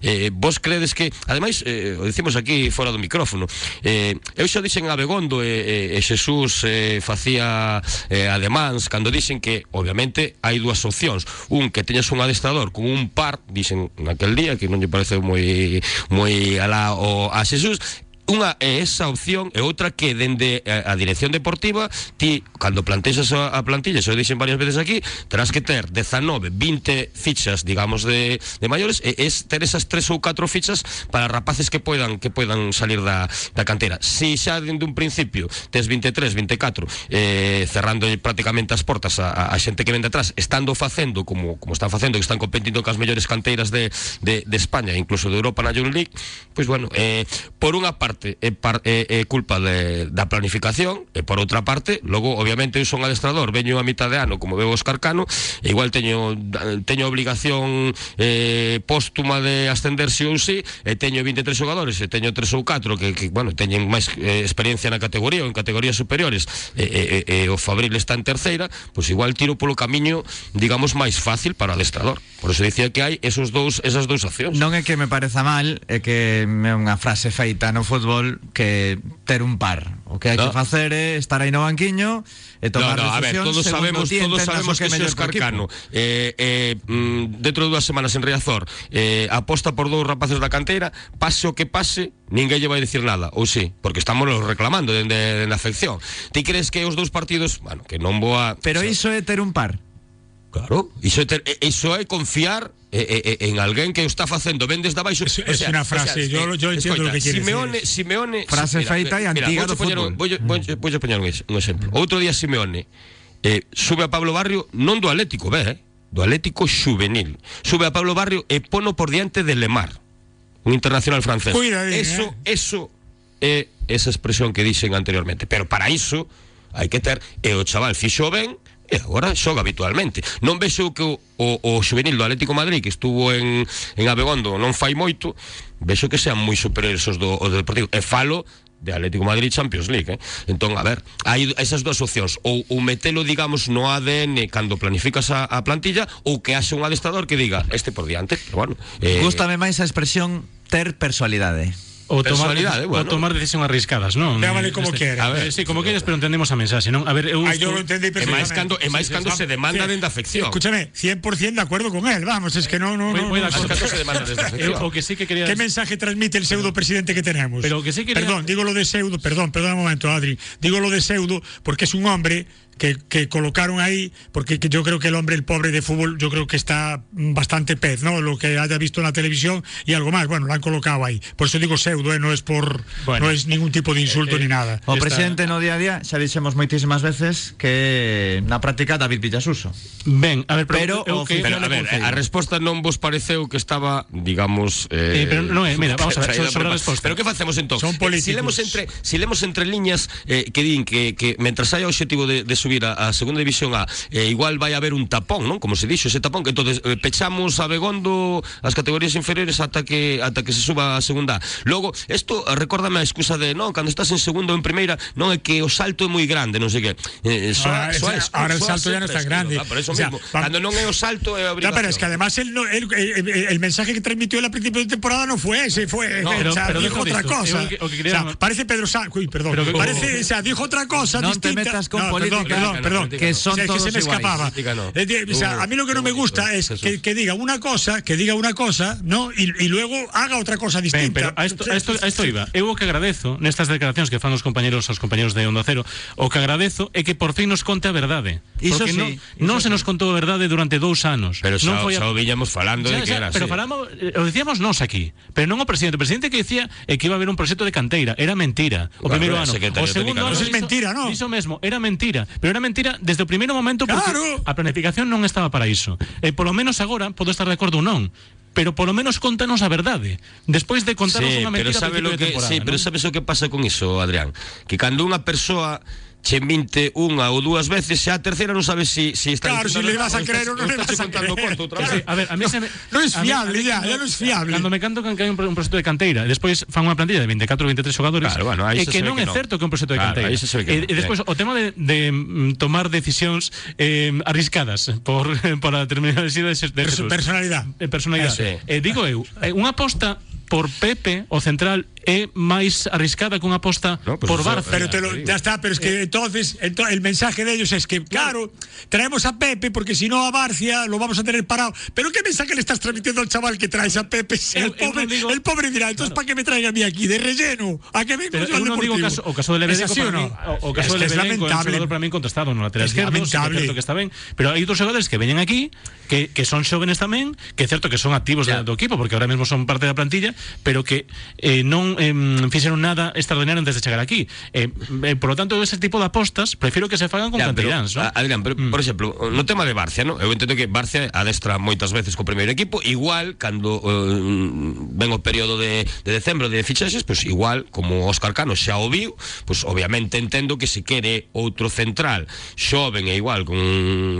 eh, vos credes que ademais, eh, o dicimos aquí fora do micrófono eh, eu xa dixen a Begondo e, e, e Xesús eh, facía eh, ademáns cando dixen que obviamente hai dúas opcións. Un que teñas un adestrador con un par dixen naquel día que non lle parece moi moi alá o, a Xesús Unha é esa opción e outra que dende a, a dirección deportiva ti, cando plantexas a, a plantilla, se o dixen varias veces aquí terás que ter 19, 20 fichas digamos de, de maiores e es ter esas tres ou catro fichas para rapaces que poidan que poidan salir da, da cantera. Si xa dende un principio tes 23, 24 eh, cerrando prácticamente as portas a, a, xente que vende atrás estando facendo como, como están facendo que están competindo cas mellores canteiras de, de, de España incluso de Europa na Youth League pois bueno, eh, por unha parte é, par, é, é culpa de, da planificación e por outra parte, logo obviamente eu son adestrador, veño a mitad de ano como veo Oscar Cano, e igual teño teño obligación eh, póstuma de ascender si ou si e teño 23 xogadores e teño 3 ou 4 que, que bueno, teñen máis eh, experiencia na categoría ou en categorías superiores e, e, e, e o Fabril está en terceira, pois igual tiro polo camiño digamos máis fácil para o adestrador. Por eso dicía que hai esos dous esas dous opcións. Non é que me pareza mal, é que é unha frase feita no fútbol que ter un par. O que hai No. que facer é estar aí no banquiño e tomar no, no, a ver, todos sabemos, todos sabemos que, que mellor. Carcano eh, eh, mm, dentro de dúas semanas en Riazor eh, aposta por dous rapaces da canteira pase o que pase, ninguén lle vai dicir nada ou sí, porque estamos reclamando dende, dende a afección ti crees que os dous partidos bueno, que non vou a Pero o sea, iso é ter un par. Claro, iso é, ter, e- iso é confiar eh, eh, en alguén que o está facendo ben desde abaixo. Es- es una frase, yo lo- yo entiendo lo que quieres Simeone, decir. Simeone, Frase feita e antiga do poñer fútbol. un- voulle- voulle- voulle poñer un, un exemplo. Outro día Simeone eh, sube a Pablo Barrio non do Atlético, ve, eh, do Atlético Juvenil. Sube a Pablo Barrio e pono por diante de Lemar, un internacional francés. Eso, eh. eso é esa expresión que dixen anteriormente, pero para iso hai que ter e o chaval fixo ben e agora xoga habitualmente. Non vexo que o, o, o juvenil do Atlético Madrid que estuvo en, en Abegondo non fai moito, vexo que sean moi superiores os do, os do Deportivo. E falo de Atlético Madrid Champions League, eh? Entón, a ver, hai esas dúas opcións, ou, ou metelo, digamos, no ADN cando planificas a, a plantilla, ou que haxe un adestrador que diga este por diante, pero bueno. Eh, Gústame máis a expresión ter personalidade. Ou tomar, Personalidade, bueno. ou tomar decisión arriscadas, non? Llámale como quieras. A ver, sí, como quieras, pero entendemos a mensaxe, non? A ver, eu Ah, yo estou- lo entendí E máis perfectamente. cando, e máis cando se demanda dende afección. Escúchame, 100% de acuerdo con él, vamos, es que no, no, Voy- no, voy no. se demanda desde afección. o que sí que quería ¿Qué mensaje transmite el pseudo presidente que tenemos? Pero que sí quería- Perdón, digo lo de pseudo, perdón, perdón un momento, Adri. Digo lo de pseudo porque es un hombre que, que colocaron ahí, porque que yo creo que el hombre, el pobre de fútbol, yo creo que está bastante pez, ¿no? Lo que haya visto en la televisión y algo más. Bueno, lo han colocado ahí. Por eso digo pseudo, ¿eh? no es por, Bueno. no es ningún tipo de insulto Eh, eh, ni nada. O presidente no día a día xa dixemos moitísimas veces que na práctica David Villasuso. Ben, a ver, pero, Pero eu que, Pero, a ver, a resposta non vos pareceu que estaba, digamos... Eh, pero non é, mira, vamos a ver, sobre a resposta. Pero que facemos entón? Son Eh, políticos. Si lemos entre, si lemos entre liñas eh, que din que, que mentras haya o objetivo de, de subir a, a segunda división A, eh, igual vai haber un tapón, non? Como se dixo, ese tapón que entonces eh, pechamos a Begondo as categorías inferiores ata que ata que se suba a segunda A. Logo, isto eh, recórdame a excusa de, non, cando estás en segundo ou en primeira, non é que o salto é moi grande, non sei que. Eh, soa, Ahora, soa, ahora el salto ya no está grande. ah, Por eso O sea, mismo, va- cando non é o salto é pero es que además él no- él- eh, eh, el mensaje que transmitió él a principio de temporada no fue ese, fue, No, eh, pero- o sea, pero dijo otra cosa. Eu que- o que quería- O sea, parece Pedro Sánchez, uy, perdón, Pero que- parece, o sea, dijo otra cosa No te metas con No, política, perdón, perdón, que son O sea, que se todos me escapaba. Eh, de- o sea, a mí lo que no me gusta es que, que diga una cosa, que diga una cosa, ¿no? Y, y luego haga otra cosa Ben, distinta. pero a isto iba. Eu o que agradezo nestas declaracións que fan os compañeros aos compañeros de Onda Cero, o que agradezo é que por fin nos conte a verdade. Iso Porque sí, non, iso non se sí. nos contou a verdade durante dous anos. Pero non xa, foi a- xa o viñamos falando Xa, de que xa, era pero así. falamos, eh, o decíamos nós aquí, pero non o presidente. O presidente que decía é que iba a haber un proxecto de canteira, era mentira. O Claro, primeiro ano, o segundo ano non? Eso es mentira, ¿no? Dixo mesmo, era mentira, pero era mentira desde o primeiro momento porque Claro. a planificación non estaba para iso. E polo menos agora podo estar de acordo ou non, pero polo menos contanos a verdade. Despois de contarnos Sí, unha pero mentira a sabe lo de que temporada, sí, pero non? sabes o que pasa con iso, Adrián? Que cando unha persoa che minte unha ou dúas veces, xa a terceira non sabes si, si está Claro, si le vas a ou creer estás- o no le estás vas a contando creer. conto outra vez. a ver, a mí se me, No es a mí- fiable mí ya, ya no es fiable. Cando me canto que hai un, un proxecto de canteira, e despois fan unha plantilla de 24 ou 23 xogadores, Claro, bueno, e que non que é non. certo que é un proxecto de Claro, canteira. aí se ve que e, non, e despois ben. o tema de, de tomar decisións eh, arriscadas por *laughs* por a terminoloxía de, de Jesús. personalidad. Eh, personalidade. Sí. Eh, digo eu, eh, unha aposta por Pepe o central é máis arriscada que unha aposta No, pues por Barça. Pero te lo- ya está, pero es que Eh. entonces ento- el mensaje de ellos es que, claro, traemos a Pepe porque si no a Barcia lo vamos a tener parado. Pero ¿qué mensaje le estás transmitiendo al chaval que traes a Pepe? El, pobre, non digo- el pobre dirá, entonces ¿para qué me traiga a mí aquí? ¿De relleno? ¿A qué vengo Pero yo al digo o Deportivo? caso, o caso de ¿Es Lebedenco así o para no? mí, o, o caso Es de que es Lebedenco é un lamentable. xogador para mí contestado no lateral Es esquerdo, sí que lamentable. está ben, pero hai outros xogadores que veñen aquí que, que son xóvenes tamén, que é certo que son activos Ya. do, do equipo porque ahora mesmo son parte da plantilla, pero que eh, non eh, fixeron nada extraordinario antes de chegar aquí. Eh, eh, por lo tanto, ese tipo de apostas prefiero que se fagan con Ya, pero, canteráns, ¿no? Adrián, pero, por exemplo, no tema de Barcia, ¿no? Eu entendo que Barcia adestra moitas veces co primeiro equipo, igual cando eh, ven o período de, de decembro de fichaxes, pues igual como Óscar Cano xa o viu, pues obviamente entendo que se quere outro central xoven e igual con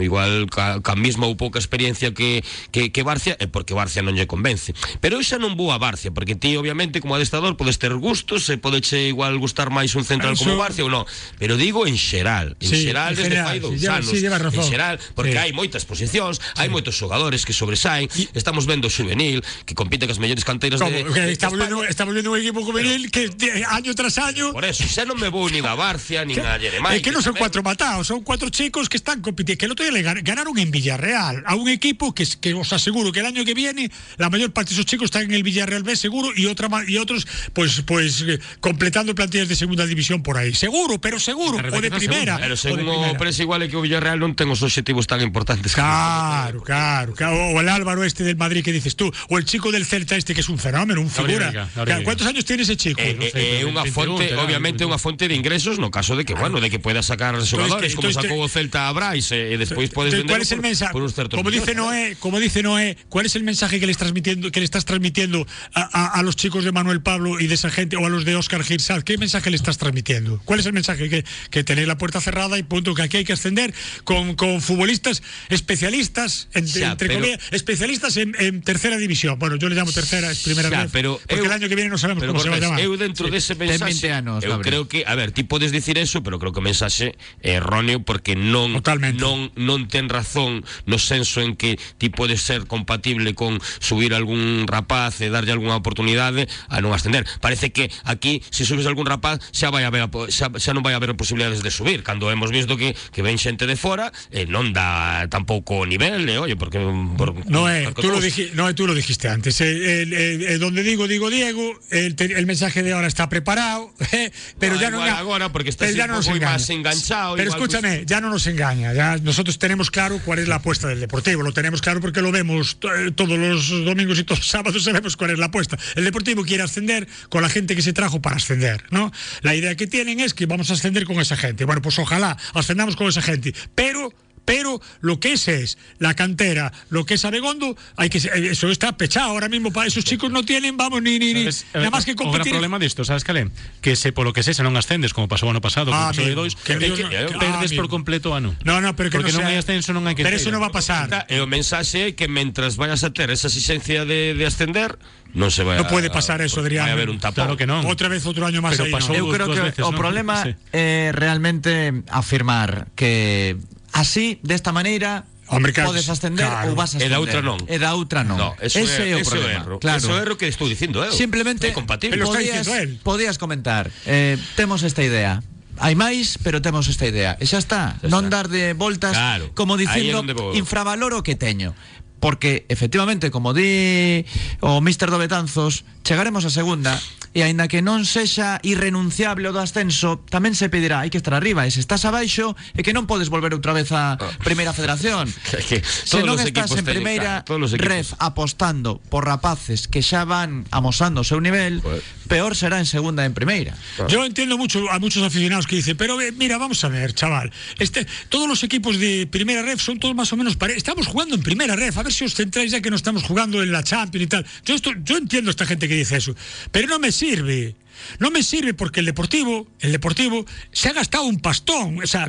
igual ca, ca mesma ou pouca experiencia que, que, que Barcia, é porque Barcia non lle convence. Pero eu xa non vou a Barcia, porque ti obviamente como adestrador podes ter gustos, e podeche igual gustar máis un central Eso- como Barcia ou non, pero digo en xeral, en Sí, xeral desde fai sí, dous anos, sí, en xeral, porque Sí. hai moitas posicións, hai moitos xogadores que sobresaen, estamos vendo juvenil que compite cas mellores canteiras ¿Cómo? de, Que de España. viendo, estamos viendo un equipo juvenil que de- año tras año Por eso, xa non me vou nin a Barcia, nin a Jeremai. Es que no son cuatro matados, son cuatro chicos que están compitiendo. Que el otro día le gan- ganaron en Villarreal a un equipo que, que os aseguro que el año que viene la mayor parte de esos chicos están en el Villarreal B seguro y otra y otros pues pues eh, completando plantillas de segunda división por ahí. Seguro, pero seguro. O de primera. Pero según. Pres igual que Villarreal non ten os obxectivos tan importantes. Claro, claro, claro. O el Álvaro este del Madrid que dices tú, o el chico del Celta este que es un fenómeno, un figura. Gabriel. ¿Cuántos años tiene ese chico? Pero unha 21 fonte, terá, obviamente, 21. unha fonte de ingresos no caso de que, bueno, de que pueda sacar xogadores que- como o Celta a Brais e, e despois podes Entonces, vender ¿Cuál es el mensaje? como dice. Noé, como dice Noé, ¿cuál es el mensaje que le estás transmitiendo, que le estás transmitiendo a, a- a los chicos de Manuel Pablo y de esa gente o a los de Oscar Girsal? ¿Qué mensaje le estás transmitiendo? ¿Cuál es el mensaje que, que tenéis la puerta cerrada y punto que aquí hay que ascender con, con futbolistas especialistas en- Ya, entre pero- comillas, especialistas en, en tercera división? Bueno, yo le llamo tercera, es primera Xa, vez, pero porque eu- el año que viene no sabemos pero cómo se va a llamar. Eu dentro dese ten mensaxe 20 anos, eu creo que, a ver, ti podes dicir eso, pero creo que o mensaxe é erróneo porque non Totalmente. non non ten razón no senso en que ti podes ser compatible con subir algún rapaz e darlle algunha oportunidade a non ascender. Parece que aquí se subes algún rapaz xa vai haber xa, xa non vai haber posibilidades de subir, cando hemos visto que que ven xente de fora e non dá tampouco nivel, e oye, porque por, No, eh, porque tú lo, no, tú lo dijiste antes. Eh, el- el donde digo, digo Diego, el, el mensaje de ahora está preparado, *laughs* eh, pero No, ya no igual agora, porque pero ya no nos pouco engaña. más enganchado, Pero igual, escúchame, ya no nos engaña. Ya nosotros tenemos claro cuál es la apuesta del Deportivo. Lo tenemos claro porque lo vemos eh, todos los domingos y todos los sábados sabemos cuál es la apuesta. El Deportivo quiere ascender con la gente que se trajo para ascender, ¿no? La idea que tienen es que vamos a ascender con esa gente. Bueno, pues ojalá ascendamos con esa gente, pero pero lo que es es la cantera, lo que es Abegondo, hay que se- eso está pechado ahora mismo para esos chicos no tienen, vamos ni ni, ni Sabes, nada eh, más que O gran competir. problema disto, sabes cale? Que se polo que se non ascendes como pasou ano pasado, Ah, como amigo, dois, que que no- que- perdes ah, por completo o ano. No, no, pero que Porque no non sea- hai ascenso, non hai que Pero eso no va a pasar. E o mensaxe é que mentras vayas a ter esa exigencia de, de ascender, non se vai No puede pasar eso, porque Adrián. Vai haber un tapón. Claro que non. Otra vez otro año ahí, pasó- ¿no? Eu creo dos que veces, o non? problema Sí. é realmente afirmar que así, desta maneira, Hombre, podes ascender claro. ou vas a E ascender. da outra non. E da outra non. No, eso Ese é, é, o eso é problema. erro. Claro. Eso é erro que estou dicindo eu. Simplemente podías, podías comentar eh, Temos esta idea Hai máis, pero temos esta idea E xa está, Xa non está. dar de voltas Claro, Como dicindo, infravaloro o que teño Porque, efectivamente, como di o Mister do Betanzos Chegaremos a segunda E aínda que non sexa irrenunciable o do ascenso Tamén se pedirá, hai que estar arriba E se estás abaixo, é que non podes volver outra vez a Primeira Federación *laughs* Que- que Se non estás en teñen, primeira claro, os equipos. ref apostando por rapaces que xa van amosando o seu nivel, Joder. peor será en segunda e en primeira. Yo entiendo mucho a muchos aficionados que dicen, pero eh, mira, vamos a ver, chaval, este, todos los equipos de primera ref son todos más o menos pare Estamos jugando en primera ref, a ver si os centráis ya que no estamos jugando en la Champions y tal. Yo, esto, yo entiendo a esta gente que dice eso, pero no me sirve. No me sirve porque el Deportivo, el Deportivo se ha gastado un pastón. O sea,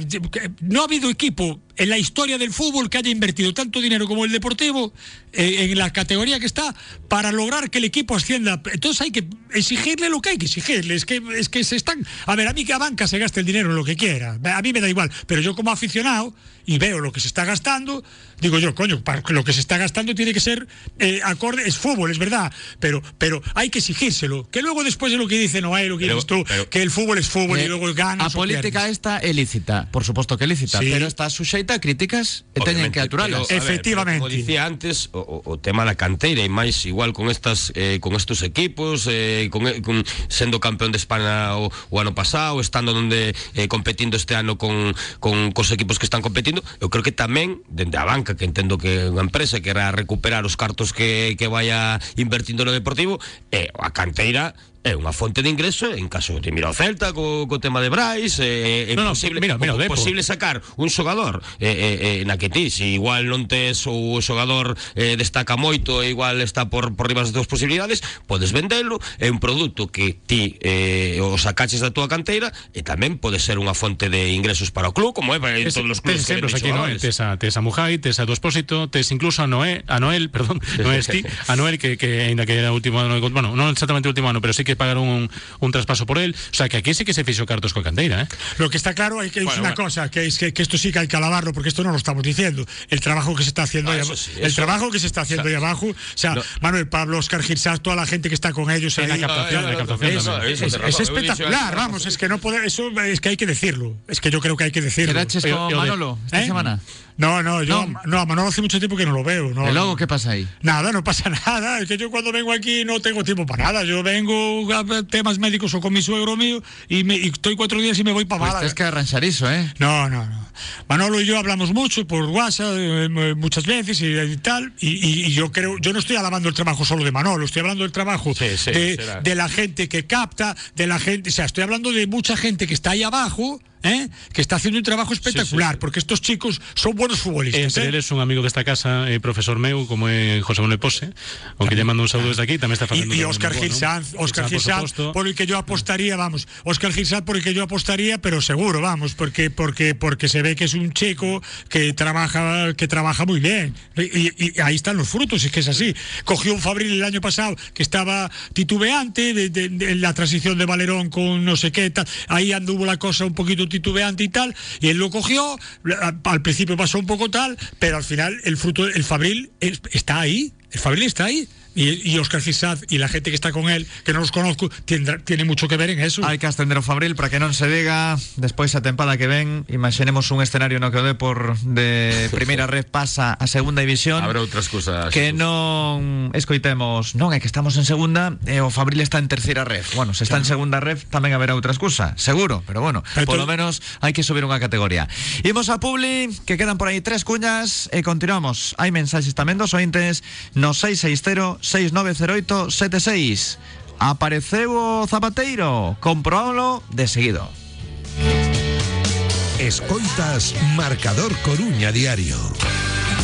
no ha habido equipo en la historia del fútbol que haya invertido tanto dinero como el Deportivo eh, en la categoría que está para lograr que el equipo ascienda. Entonces hay que exigirle lo que hay que exigirle. Es que, es que se están. A ver, a mí que a banca se gaste el dinero en lo que quiera. A mí me da igual. Pero yo como aficionado y veo lo que se está gastando, digo yo, coño, lo que se está gastando tiene que ser eh, acorde. Es fútbol, es verdad. Pero, pero hay que exigírselo. Que luego después de lo que dice Noé, lo que Pero- dices tú, pero- que el fútbol es fútbol y Eh, luego ganas. a política esta é lícita, por suposto que é lícita, Sí. pero está suxeita a críticas e teñen que aturalas. pero, a ver, Efectivamente. pero como dicía antes, o, o- tema da canteira e máis igual con estas eh, con estos equipos, eh, con, con sendo campeón de España o, o ano pasado, estando donde eh, competindo este ano con, con cos equipos que están competindo, eu creo que tamén dende a banca, que entendo que é unha empresa que era recuperar os cartos que, que vaya invertindo no Deportivo, e a canteira é unha fonte de ingreso en caso de mira o Celta co, co tema de Brais eh, é No, no, posible, mira, mira é Depo. posible sacar un xogador eh, eh, eh, na que ti, se igual non tes o xogador eh, destaca moito e igual está por, por riba das posibilidades podes vendelo, é un produto que ti eh, o sacaches da túa canteira e tamén pode ser unha fonte de ingresos para o club como é para Es- todos os clubes que venden aquí, ¿no? Tes a, tes a Mujai, tes a tu Espósito, tes incluso a Noé, a Noel, *laughs* perdón, no es ti, a Noel que, que ainda que era último ano, bueno, non exactamente último ano, pero sí que pagaron un, un traspaso por él, o sea que aquí sí que se fixo cartos coa canteira, ¿eh? Lo que está claro hay que es una bueno. cosa, que es que, que esto sí que hay que alabarlo, porque esto no lo estamos diciendo. El trabajo que se está haciendo Ah, ahí sí, el eso- trabajo que se está haciendo ahí abajo, o sea, No. Manuel Pablo, Oscar Girsás, toda la gente que está con ellos En ahí. es, es- es espectacular, vamos, es que no puede, eso es que hay que decirlo, es que yo creo que hay que decirlo. Con de- Manolo esta ¿Eh? semana? No, no, yo No. no. a Manolo hace mucho tiempo que no lo veo. No, E logo que pasa aí? Nada, no pasa *laughs* nada. Es que yo cuando vengo aquí no tengo tiempo para nada. Yo vengo a temas médicos o con mi suegro mío y, me, y estoy cuatro días y me voy para Pois Málaga. tes que arranxar iso, eh? No, no, no. Manolo y yo hablamos mucho por WhatsApp eh, eh, muchas veces y, y tal. Y, y- y yo creo, yo no estoy alabando el trabajo solo de Manolo, estoy hablando del trabajo Sí, sí, de, de la gente que capta, de la gente, o sea, estoy hablando de mucha gente que está ahí abajo. ¿Eh? que está haciendo un trabajo espectacular, sí. porque estos chicos son buenos futbolistas. Entre ¿eh? eles un amigo desta casa, eh, profesor meu, como é José Manuel Pose, o que lle mando un saúdo desde aquí, tamén está facendo moi bo, Gil. Sanz, Oscar Gil por Sanz, por el que yo apostaría, vamos, Oscar Gil Sanz por el que yo apostaría, pero seguro, vamos, porque porque porque se ve que es un chico que trabaja que trabaja muy bien y, y- y ahí están los frutos, es que es así. Cogió un Fabril el año pasado que estaba titubeante de, de- de la transición de Valerón con no sé qué tal, ahí anduvo la cosa un poquito titubeante y tal, y él lo cogió, al principio pasó un poco tal, pero al final el fruto, el Fabril es- está ahí, el Fabril está ahí. Y, y Oscar Cisad y la gente que está con él, que no los conozco, tendrá- tiene mucho que ver en eso. Hai que ascender o Fabril para que non se diga. Despois a tempada que ven Imaginemos un escenario no que o Depor De *laughs* primeira red pasa a segunda división. Habrá outras cousas. Que non escoitemos Non, é que estamos en segunda E o Fabril está en terceira red. Bueno, se está en segunda red tamén haberá outra excusa Seguro, pero bueno Pero Por lo menos hai que subir unha categoría. Imos a Publi Que quedan por aí tres cuñas E continuamos. Hai mensaxes tamén dos ointes No 660-690876 Apareceu Zapateiro Comprobámoslo de seguido Escoitas Marcador Coruña Diario.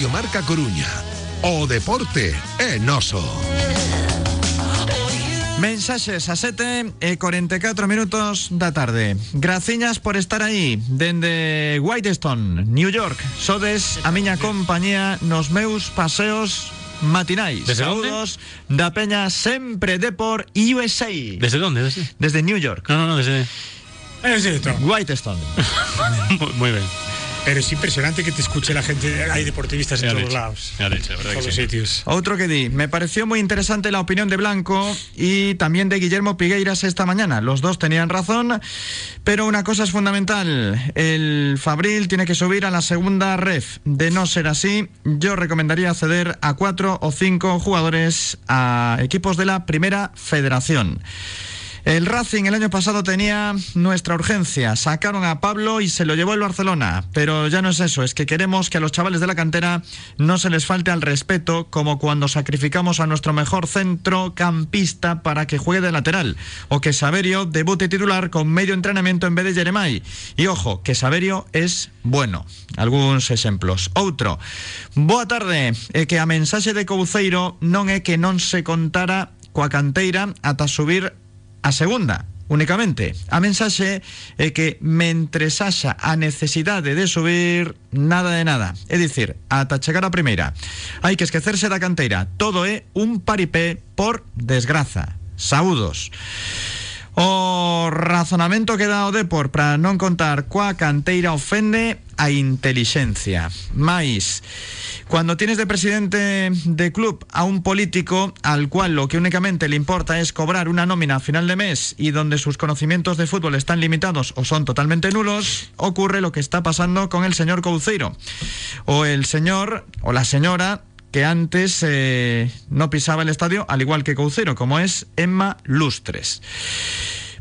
Radio Marca Coruña. O deporte é noso. Mensaxes a 7 e 44 minutos da tarde. Graciñas por estar aí dende Whitestone, New York. Sodes a miña compañía nos meus paseos matinais. Desde Saúdos da Peña sempre Depor USA. ¿Desde dónde? Desde... Desde New York. No, no, no, desde... Es esto. Whitestone. *laughs* Muy- Muy bien. Pero es impresionante que te escuche la gente. Hay deportivistas en todos lados. Verdad todos que los sí. sitios. Otro que di. Me pareció muy interesante la opinión de Blanco y también de Guillermo Pigueiras esta mañana. Los dos tenían razón, pero una cosa es fundamental. El Fabril tiene que subir a la segunda ref. De no ser así, yo recomendaría ceder a cuatro o cinco jugadores a equipos de la primera federación. El Racing el año pasado tenía nuestra urgencia. Sacaron a Pablo y se lo llevó el Barcelona. Pero ya no es eso, es que queremos que a los chavales de la cantera no se les falte al respeto como cuando sacrificamos a nuestro mejor centrocampista para que juegue de lateral. O que Saverio debute titular con medio entrenamiento en vez de Jeremai. Y ojo, que Saverio es bueno. Algunos ejemplos. Outro. Boa tarde. É que a mensaxe de Couceiro non é que non se contara coa canteira ata subir A segunda, únicamente, a mensaxe é que mentres haxa a necesidade de subir, nada de nada. É dicir, ata chegar a primeira. Hai que esquecerse da canteira. Todo é un paripé por desgraza. Saúdos. O razonamento que dá o Depor para non contar coa canteira ofende a intelixencia. Mais, cuando tienes de presidente de club a un político al cual lo que únicamente le importa es cobrar una nómina a final de mes y donde sus conocimientos de fútbol están limitados o son totalmente nulos, ocurre lo que está pasando con el señor Couceiro. O el señor o la señora que antes eh, no pisaba el estadio, al igual que Couceiro, como es Emma Lustres.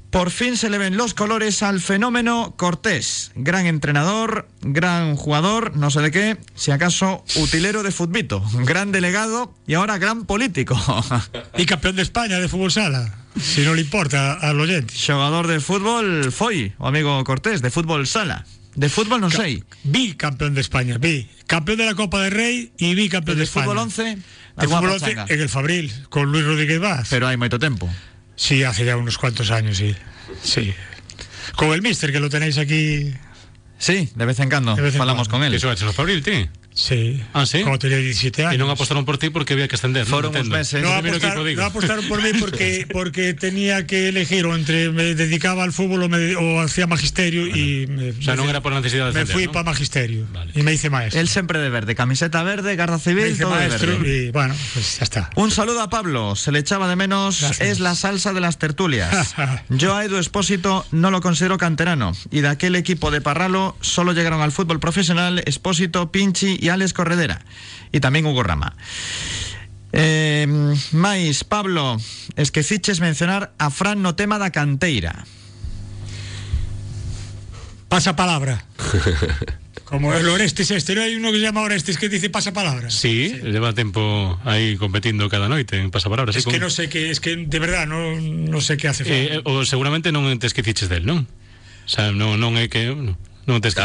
Por fin se le ven los colores al fenómeno Cortés. Gran entrenador, gran jugador, no sé de qué, si acaso utilero de futbito, gran delegado y ahora gran político. Y campeón de España de fútbol sala. Si no le importa al oyente. Xogador de fútbol foi, o amigo Cortés, de fútbol sala. De fútbol non sei. Vi campeón de España, vi. Campeón de la Copa del Rey y vi campeón De de, España. fútbol 11, De fútbol 11 en el Fabril, con Luis Rodríguez Vaz. pero hai moito tempo. Sí, hace ya unos cuantos años, sí. Sí. Con el mister, que lo tenéis aquí. Sí, de vez en cando De vez en falamos cuando. con él. Iso hecho Fabril, ti? Sí. Ah, sí? Tenía 17 años. E non apostaron por ti porque había que ascender, Foron uns entendo. meses. No digo. no apostaron por mí porque, *laughs* porque tenía que elegir o entre me dedicaba al fútbol o, me, o hacía magisterio y me, O sea, non era por la necesidad de me ascender, fui ¿no? para magisterio Vale. y me hice maestro. Él siempre de verde, camiseta verde, garda me civil, hice todo de maestro verde. y bueno, pues ya está. Un saludo a Pablo, se le echaba de menos, Gracias. es la salsa de las tertulias. *laughs* Yo a Edu Espósito no lo considero canterano y de aquel equipo de Parralo solo llegaron al fútbol profesional Espósito, Pinchi y Alex Corredera. Y también Hugo Rama. Eh, mais, Pablo, esqueciches mencionar a Fran no tema da canteira. Pasa palabra. *laughs* Como el Orestes este, ¿no hay uno que se llama Orestes que dice pasa palabra? Sí, lleva tempo aí competindo cada noite en pasapalabras. Es sí, que con- no sé qué, es que de verdad no, no sé qué hace. Eh, o seguramente non te esqueciches del, non? O sea, non, non é que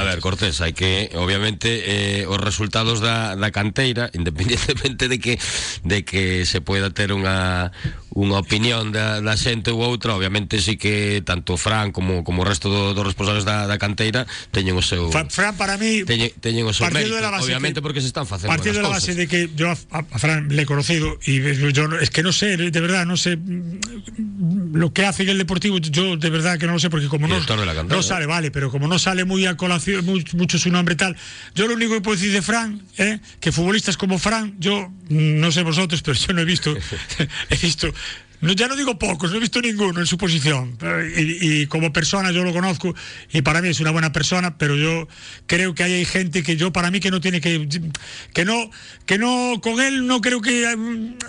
A ver. Cortés, hai que, obviamente, eh, os resultados da, da canteira, *laughs* independentemente de que de que se pueda ter unha unha opinión da, da xente ou outra, obviamente sí que tanto Fran como como o resto do, dos responsables da, da canteira teñen o seu Fra- Fran para mí teñen, teñen o seu mérito, obviamente que- porque se están facendo partiendo de la buenas base de que yo a, Fran le he conocido y yo es que no sé de verdad no sé lo que hace en el deportivo yo de verdad que no lo sé porque como no, no sale vale pero como no sale muy a colación mucho su nombre tal yo lo único que puedo decir de Fran ¿eh? que futbolistas como Fran yo mm, no sé vosotros pero yo no he visto *laughs* he visto no, ya no digo pocos, no he visto ninguno en su posición. Y, y, como persona yo lo conozco y para mí es una buena persona, pero yo creo que hay gente que yo para mí que no tiene que que no que no con él no creo que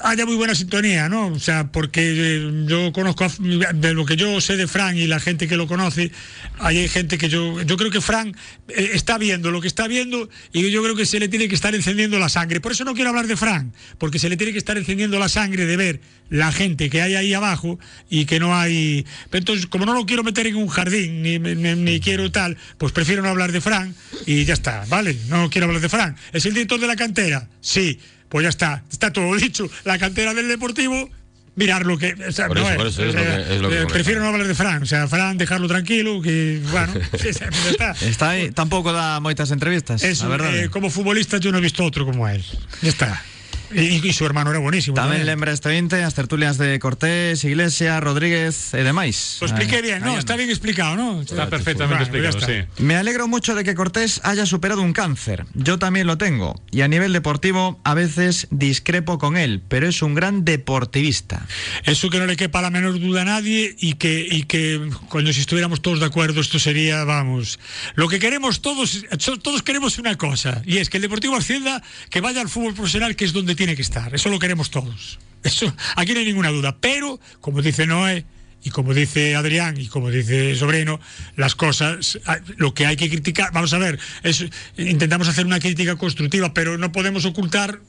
haya muy buena sintonía, ¿no? O sea, porque eh, yo conozco de lo que yo sé de Fran y la gente que lo conoce, hay gente que yo yo creo que Fran eh, está viendo lo que está viendo y yo creo que se le tiene que estar encendiendo la sangre. Por eso no quiero hablar de Fran, porque se le tiene que estar encendiendo la sangre de ver la gente que hay ahí abajo y que no hay. Entonces, como no lo quiero meter en un jardín, ni, ni, quiero tal, pues prefiero no hablar de Fran y ya está, ¿vale? No quiero hablar de Fran. ¿Es el director de la cantera? Sí, pues ya está, está todo dicho. La cantera del Deportivo mirar lo que. prefiero no hablar de Fran. O sea, Fran, dejarlo tranquilo, que bueno, *laughs* está. está ahí, tampoco da moitas entrevistas. Eso, eh, como futbolista yo no he visto otro como él. Ya está. Y, su hermano era buenísimo. También lembra este 20, las tertulias de Cortés, Iglesia, Rodríguez y demás. Lo expliqué bien, ¿no? Está bien explicado, ¿no? Está perfectamente explicado, sí. Me alegro mucho de que Cortés haya superado un cáncer. Yo también lo tengo. Y a nivel deportivo, a veces discrepo con él, pero es un gran deportivista. Eso que no le quepa la menor duda a nadie y que, y que cuando si estuviéramos todos de acuerdo, esto sería, vamos, lo que queremos todos, todos queremos una cosa, y es que el Deportivo ascienda, que vaya al fútbol profesional, que es donde tiene que estar. Eso lo queremos todos. Eso, aquí no hay ninguna duda. Pero, como dice Noé, y como dice Adrián y como dice Sobrino, las cosas, ah, lo que hay que criticar, vamos a ver, intentamos hacer una crítica constructiva, pero no podemos ocultar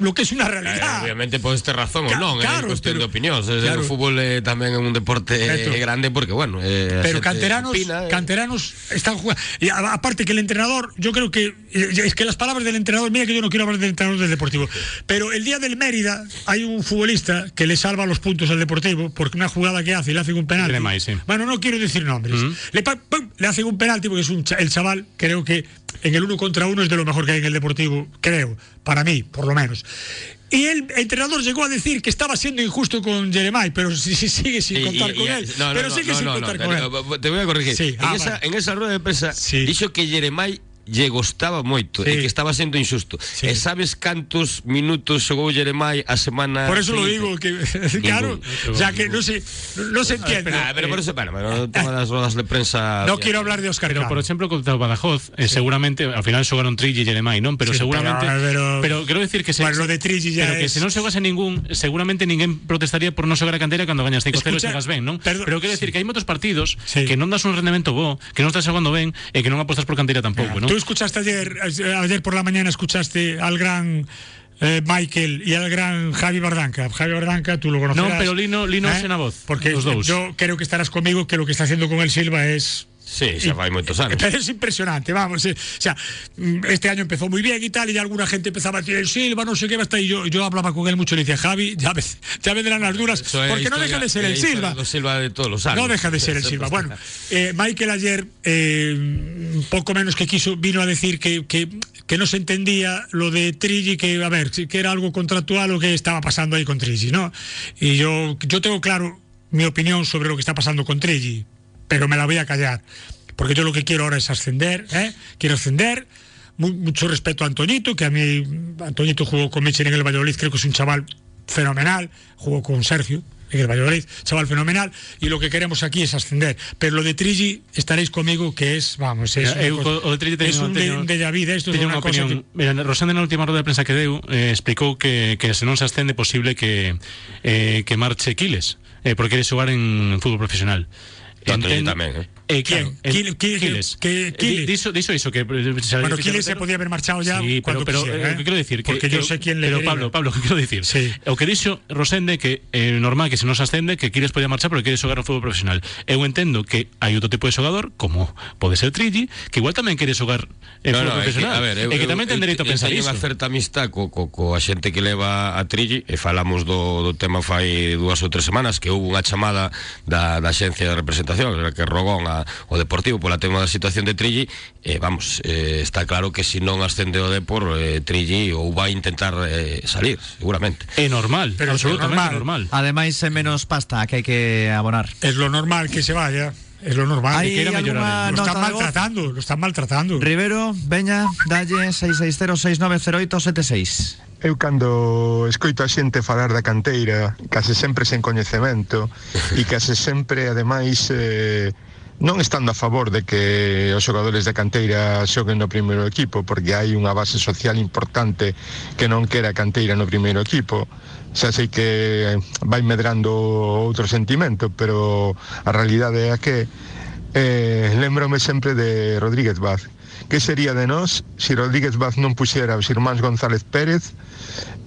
lo que es una realidad. Eh, obviamente podes ter razón ou non, claro, é cuestión pero, de opinión. Claro. O fútbol é tamén é un deporte Esto. grande porque, bueno... Eh, pero canteranos, opina, eh. canteranos están jugando... Y aparte que el entrenador, yo creo que... Es que las palabras del entrenador, mira que yo no quiero hablar del entrenador del Deportivo, pero el día del Mérida hay un futbolista que le salva los puntos al Deportivo porque una jugada que hace y le hace un penalti. Más, sí. Bueno, no quiero decir nombres. Mm -hmm. le, pum, le hacen un penalti porque es un, el chaval, creo que en el uno contra uno es de lo mejor que hay en el Deportivo, creo, para mí, por lo menos. Y el entrenador llegó a decir que estaba siendo injusto con Jeremiah, pero si, si sigue sin contar con él. No, pero sigue sin contar con él. Te voy a corregir. Sí, en, ah, esa, vale. en esa rueda de prensa sí. dijo que Jeremiah lle gostaba moito sí. e que estaba sendo injusto. Sí. E sabes cantos minutos xogou Jeremai a semana Por eso lo digo que *laughs* claro, ya que no se no se entiende. Ah, pero por eso, bueno, pero toma las rodas de prensa. No quiero hablar de Oscar. Pero por exemplo contra o Badajoz, eh, sí. seguramente ao final xogaron Trilli e Jeremai, non? Pero sí, seguramente pero, pero, pero quero decir que se bueno, lo de Trilli ya pero es... que se non xogase ningún, seguramente ninguén protestaría por non xogar a cantera cando gañas 5-0 e xogas ben, non? Perdón, pero quero decir sí. que hai moitos partidos sí. que non das un rendemento bo, que non estás xogando ben e que non apostas por cantera tampouco, non? Tú escuchaste ayer ayer por la mañana escuchaste al gran eh, Michael y al gran Javi Bardanca. Javi Bardanca, tú lo conocerás. No, pero Lino, Lino ¿eh? voz. Porque yo creo que estarás conmigo que lo que está haciendo con el Silva es Sí, xa vai moitos anos. Pero es impresionante, vamos. Eh. O sea, mm, este año empezó muy bien y tal, y alguna gente empezaba a decir el Silva, no sé qué, basta. Y yo, yo hablaba con él mucho y le decía, Javi, ya, ves, ya vendrán las duras, porque no deja de ser el Silva. Silva de todos los años. No deja de ser el Silva. Bueno, eh, Michael ayer, eh, poco menos que quiso, vino a decir que, que, que no se entendía lo de Trigi, que, a ver, que era algo contractual o que estaba pasando ahí con Trigi, ¿no? Y yo, yo tengo claro mi opinión sobre lo que está pasando con Trigi pero me la voy a callar, porque yo lo que quiero ahora es ascender, ¿eh? quiero ascender, mucho respeto a Antoñito, que a mí Antoñito jugó con Michel en el Valladolid, creo que es un chaval fenomenal, jugó con Sergio en el Valladolid, chaval fenomenal, y lo que queremos aquí es ascender. Pero lo de Trigi, estaréis conmigo, que es, vamos, es, eh, cosa, o de es un de, de David, esto es una, cosa que... Mira, Rosende na última rueda de prensa que deu, eh, explicou que, que se non se ascende posible que, eh, que marche Quiles, eh, porque quere xogar en fútbol profesional. Tamén, eh? Eh, claro, ¿Quién? Quiles. Que, Quiles. Diso iso que bueno, Quiles se podía haber marchado ya sí, pero, pero quisiera, eh, que quero decir que, porque que, yo sé quién le Pero Pablo, Pablo, *laughs* que quero decir? Sí. O que dixo Rosende que eh, normal que se nos ascende que Quiles podía marchar porque quere xogar no fútbol profesional. Eu entendo que hai outro tipo de xogador como pode ser Trilli, que igual tamén quere xogar en no, fútbol no, profesional. Que, a ver, eu, e que tamén ten dereito a pensar iso. Eu unha certa amistad co, co, co a xente que leva a Trilli e falamos do, do tema fai dúas ou tres semanas que houve unha chamada da, da xencia de representación que rogón a, o Deportivo pola tema da situación de Trilli eh, vamos, eh, está claro que se si non ascende o Depor eh, Trilli ou vai intentar eh, salir seguramente é normal, Pero absolutamente normal. normal ademais é menos pasta que hai que abonar es lo normal que se vaya Es lo normal, que quiera. Lo están maltratando, lo están maltratando. Rivero, Veña, Dalle, 660-690876. Eu cando escoito a xente falar da canteira, case sempre sen coñecemento *laughs* e case sempre, ademais, eh, non estando a favor de que os xogadores de canteira xoguen no primeiro equipo porque hai unha base social importante que non quera canteira no primeiro equipo. Xa sei que eh, vai medrando outro sentimento pero a realidade é que eh, lembrome sempre de Rodríguez Vaz. Que sería de nós se Rodríguez Vaz non puxera os irmáns González Pérez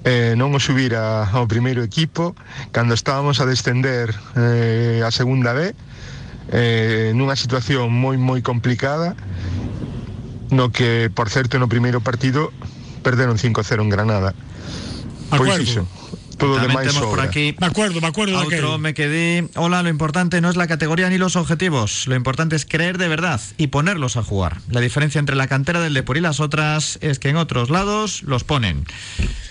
eh, non o subira ao primeiro equipo cando estábamos a descender eh, a segunda vez eh, nunha situación moi moi complicada no que, por certo, no primeiro partido perderon 5-0 en Granada. Pois iso, todo demais por aquí Me acuerdo, me acuerdo de Otro aquel. me quedé. Hola, lo importante no es la categoría ni los objetivos. Lo importante es creer de verdad y ponerlos a jugar. La diferencia entre la cantera del Depor y las otras es que en otros lados los ponen.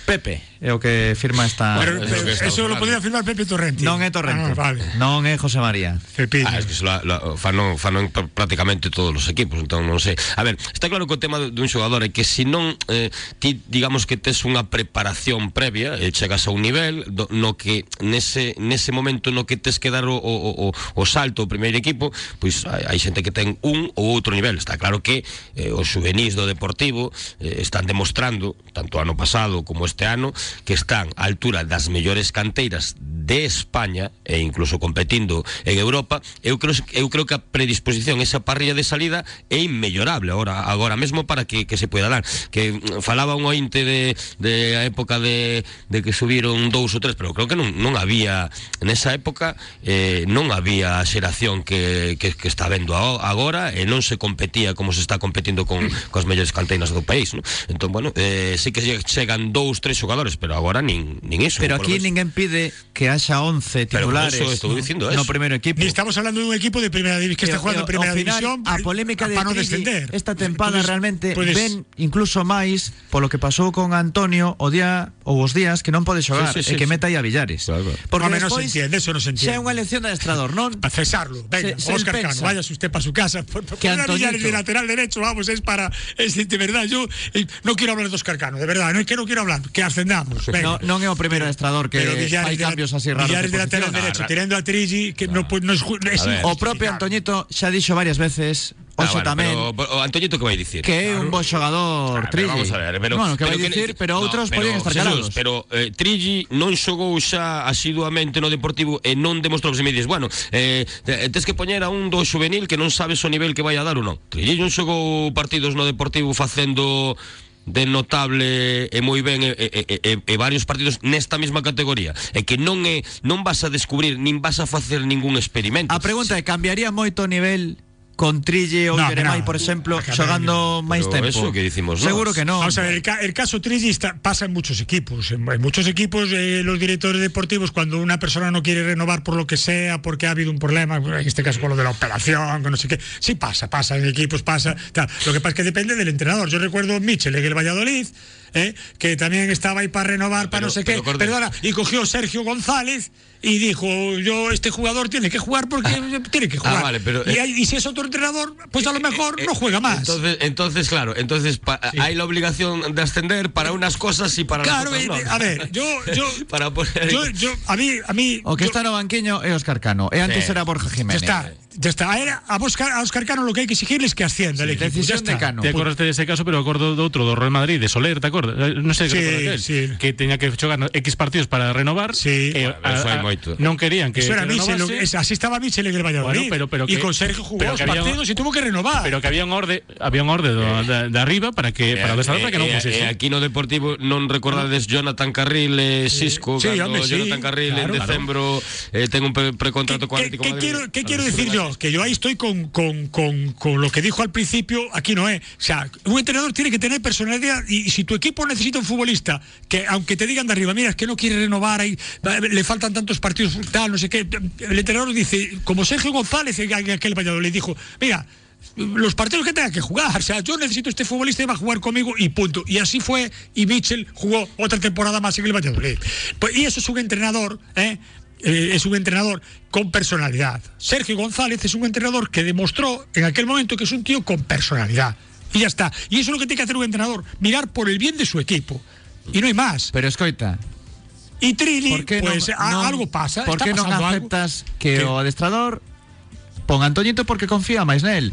Pepe, é o que firma esta. Pero, Eso pero estamos eso lo podía firmar Pepe Torrente. non é Torrente. Ah, vale. Non é José María. Pepillo. Ah, es que se la, la, fanon, fanon pr- prácticamente todos os equipos, entón non sei. A ver, está claro que o tema de- dun xogador é que se non eh, ti digamos que tes unha preparación previa, e chegas a un nivel do, no que nese nese momento no que tes que dar o, o, o, o salto ao primeiro equipo, pois hai, hai xente que ten un ou outro nivel. Está claro que eh, os juvenis do Deportivo eh, están demostrando, tanto ano pasado como este ano, que están á altura das mellores canteiras de España e incluso competindo en Europa, eu creo eu creo que a predisposición esa parrilla de salida é inmellorable agora agora mesmo para que, que se poida dar. Que mm, falaba un ointe de, de a época de, de que subiron dous ou tres, pero creo que non, non había nesa época eh, non había a xeración que, que, que está vendo agora e non se competía como se está competindo con *clears throat* cos mellores canteiras do país, ¿no? Entón, bueno, eh, sí que chegan dous, tres xogadores, pero agora nin, nin iso. Pero aquí menos. ninguén pide que haya 11 Pero por titulares eso estou dicindo no eso. primeiro equipo. Ni estamos hablando de un equipo de primera división que está E- jugando e- en primera ao final, división a polémica de Trilli descender. esta tempada Entonces, realmente puedes- ven incluso máis polo que pasou con Antonio o día ou os días que non pode xogar Sí, sí, e sí, que sí. meta aí a Villares. Claro, claro. Porque Home, non se despois entiende, eso non se xa é entiende. unha elección de adestrador, non? a cesarlo. Venga, Se- se Oscar Cano, vaya usted para su casa. Por, por, Que. Villares de lateral derecho, vamos, es para. Es, de verdad, yo eh, no quiero hablar de Oscar Cano, de verdad, no es que no quiero hablar, que ascendamos. No, Venga. non é o primeiro adestrador que la- cambios así raros Villares de lateral posición. derecho, tirando a Trigi, que no, pues, no ver. O propio. Antoñito xa dixo varias veces, Ah, hoxe bueno, tamén, pero, o Antoñito que vai dicir? que é un bo xogador, Ah, Trilli. vamos a ver, pero, bueno, que vai dicir, pero no, outros pero, podían estar calados. Pero eh, Trilli non xogou xa asiduamente no Deportivo e non demostrou se me dices, bueno, eh, tes que poñer a un do juvenil que non sabes o nivel que vai a dar ou non. Trilli non xogou partidos no Deportivo facendo de notable e moi ben e, varios partidos nesta mesma categoría. E que non é vas a descubrir nin vas a facer ningún experimento. A pregunta é, cambiaría moito o nivel con Trille ou No, Jeremai, no, por xogando máis Pero tempo? eso que dicimos Seguro que non. Vamos a ver, el, ca- el caso está- pasa en muchos equipos. En, en muchos equipos, eh, los directores deportivos, cuando una persona no quiere renovar por lo que sea, porque ha habido un problema, en este caso con lo de la operación, con no sé qué, sí pasa, pasa en equipos, pasa. tal. Lo que pasa es que depende del entrenador. Yo recuerdo Michel en el Valladolid, eh, que también estaba ahí para renovar, para no sé pero qué, perdona, y cogió Sergio González y dijo, yo, este jugador tiene que jugar porque tiene que jugar. Ah, vale, pero- y, hay- y si es otro entrenador, pues a lo mejor no juega más. Entonces, entonces claro, entonces pa- hay la obligación de ascender para unas cosas y para Claro, las eh, otras no. a ver, yo, yo, *laughs* para poner yo, yo, a mí, a mí, O que yo- está no banquiño é Óscar Cano. E antes Sí. era Borja Jiménez. está, ya está. A, él- a, Oscar, a Oscar Cano lo que hay que exigirle es que ascienda el equipo. decisión ya de está. Cano. Te acordaste dese caso, pero acordo de outro do Real Madrid, de Soler, te acordas? Eh, Non sei Sí, que sí. que teña que xogar X partidos para renovar. Sí. e Bueno, moito. non querían que, Eso era Michel, así estaba Michel en el Valladolid. Bueno, pero- pero y que- con Sergio jugó pero dos que había- partidos y tuvo que renovar. pero que había un orde, había un orde do, de, de arriba para que para o desarrollo para que Eh, eh, así. aquí no Deportivo non recordades Jonathan Carril Cisco Jonathan Carril claro, en decembro eh, ten un pre- precontrato con ¿Qué, Atlético qué de Madrid. quiero, qué quiero decir yo? Que yo ahí estoy con, con, con, con lo que dijo al principio, aquí no es. O sea, un entrenador tiene que tener personalidad y si tu equipo necesita un futbolista que, aunque te digan de arriba, mira, es que no quiere renovar, ahí, le faltan tantos partidos, tal, no sé qué, el entrenador dice, como Sergio González aquel Valladolid dijo, mira, los partidos que tenga que jugar. O sea, yo necesito este futbolista y va a jugar conmigo y punto. Y así fue. Y Mitchell jugó otra temporada más en el Valladolid. Pues, y eso es un entrenador, ¿eh? Eh, es un entrenador con personalidad. Sergio González es un entrenador que demostró en aquel momento que es un tío con personalidad. Y ya está. Y eso es lo que tiene que hacer un entrenador, mirar por el bien de su equipo. Y no hay más. Pero escoita, Y que pues a- non- algo pasa. Por pasando algo. aceptas que Que- o adestrador pon a Antoñito porque confía máis nel?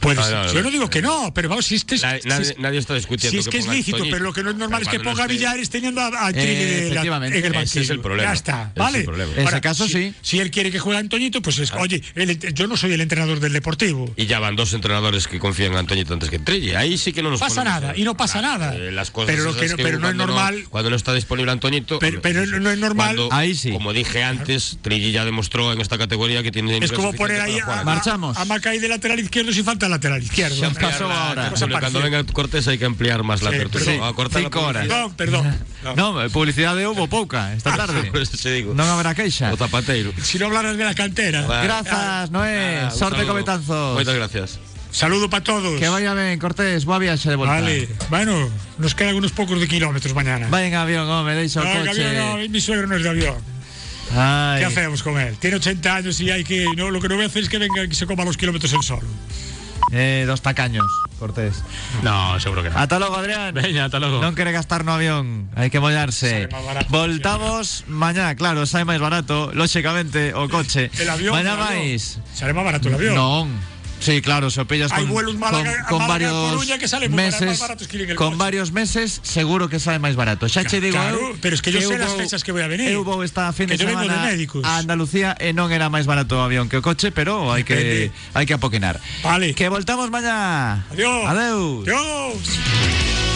Pues No, no, yo no. digo que no, pero vamos, si este es, si nadie, es- nadie está discutiendo si es que es lícito, pero lo que no es normal es que ponga a Villares teniendo a, a Eh, de la- efectivamente. en el Ese banquillo. es el problema. Ya está, Ese es ¿vale? En ese caso, si, sí. Si él quiere que juegue a Antoñito, pues es, oye, el ent- yo no soy el entrenador del Deportivo. Y ya van dos entrenadores que confían en Antoñito antes que en Trilli. Ahí sí que no nos Pasa nada, eh, y no pasa nada. eh, las cosas Pero lo que no- pero no es cuando normal- cuando no está disponible Antoñito. Pero- sí. no es normal- Cuando, Ahí sí. Como dije antes, Trilli ya demostró en esta categoría que tiene. Es como poner ahí a. Marchamos. a, a Macay de lateral izquierdo si falta lateral izquierdo. Ya pasó ahora. Julio, cuando venga Cortés hay que ampliar más la Sí, tertulia. sí. La Cinco horas. publicidad. Perdón. *laughs* No. No, publicidade houbo pouca esta tarde. Por eso te digo. non haberá queixa. O zapateiro. Si no hablaras de la cantera. Va. Grazas, Noé. Ah, Sorte saludo. co betanzos. Moitas gracias. Saludo para todos. Que vaya ben, Cortés. Boa viaxe de volta. Vale. Bueno, nos quedan unos pocos de kilómetros mañana. Vai en avión, home, deixa o No, coche. avión no, mi suegro no es de avión. Ai. ¿Qué hacemos con él? Tiene 80 años y hay que. No, lo que no voy a hacer es que venga y se coma los kilómetros él solo. Eh, dos tacaños, Cortés. No, seguro que no. Ata logo, Adrián. Veña, hasta logo. Non quere gastar no avión, hai que mollarse. Más Voltamos mañá, claro, sai máis barato, lóxicamente, o coche. El avión. Mañá máis. Sale más barato el avión. Non. Sí, claro, pillas Hay con, vuelos Málaga- con, con varios Coruña que baratos, meses, más que con coche. varios meses, seguro que sale máis barato. Xa che digo, Claro, eu, pero es que yo sé eu las vou- fechas que voy a venir. Eu vou esta fin de semana de a Andalucía e non era máis barato o avión que o coche, pero hai que hai que apoquinar. Vale. Que voltamos mañá. Adiós. Adeus. Adiós.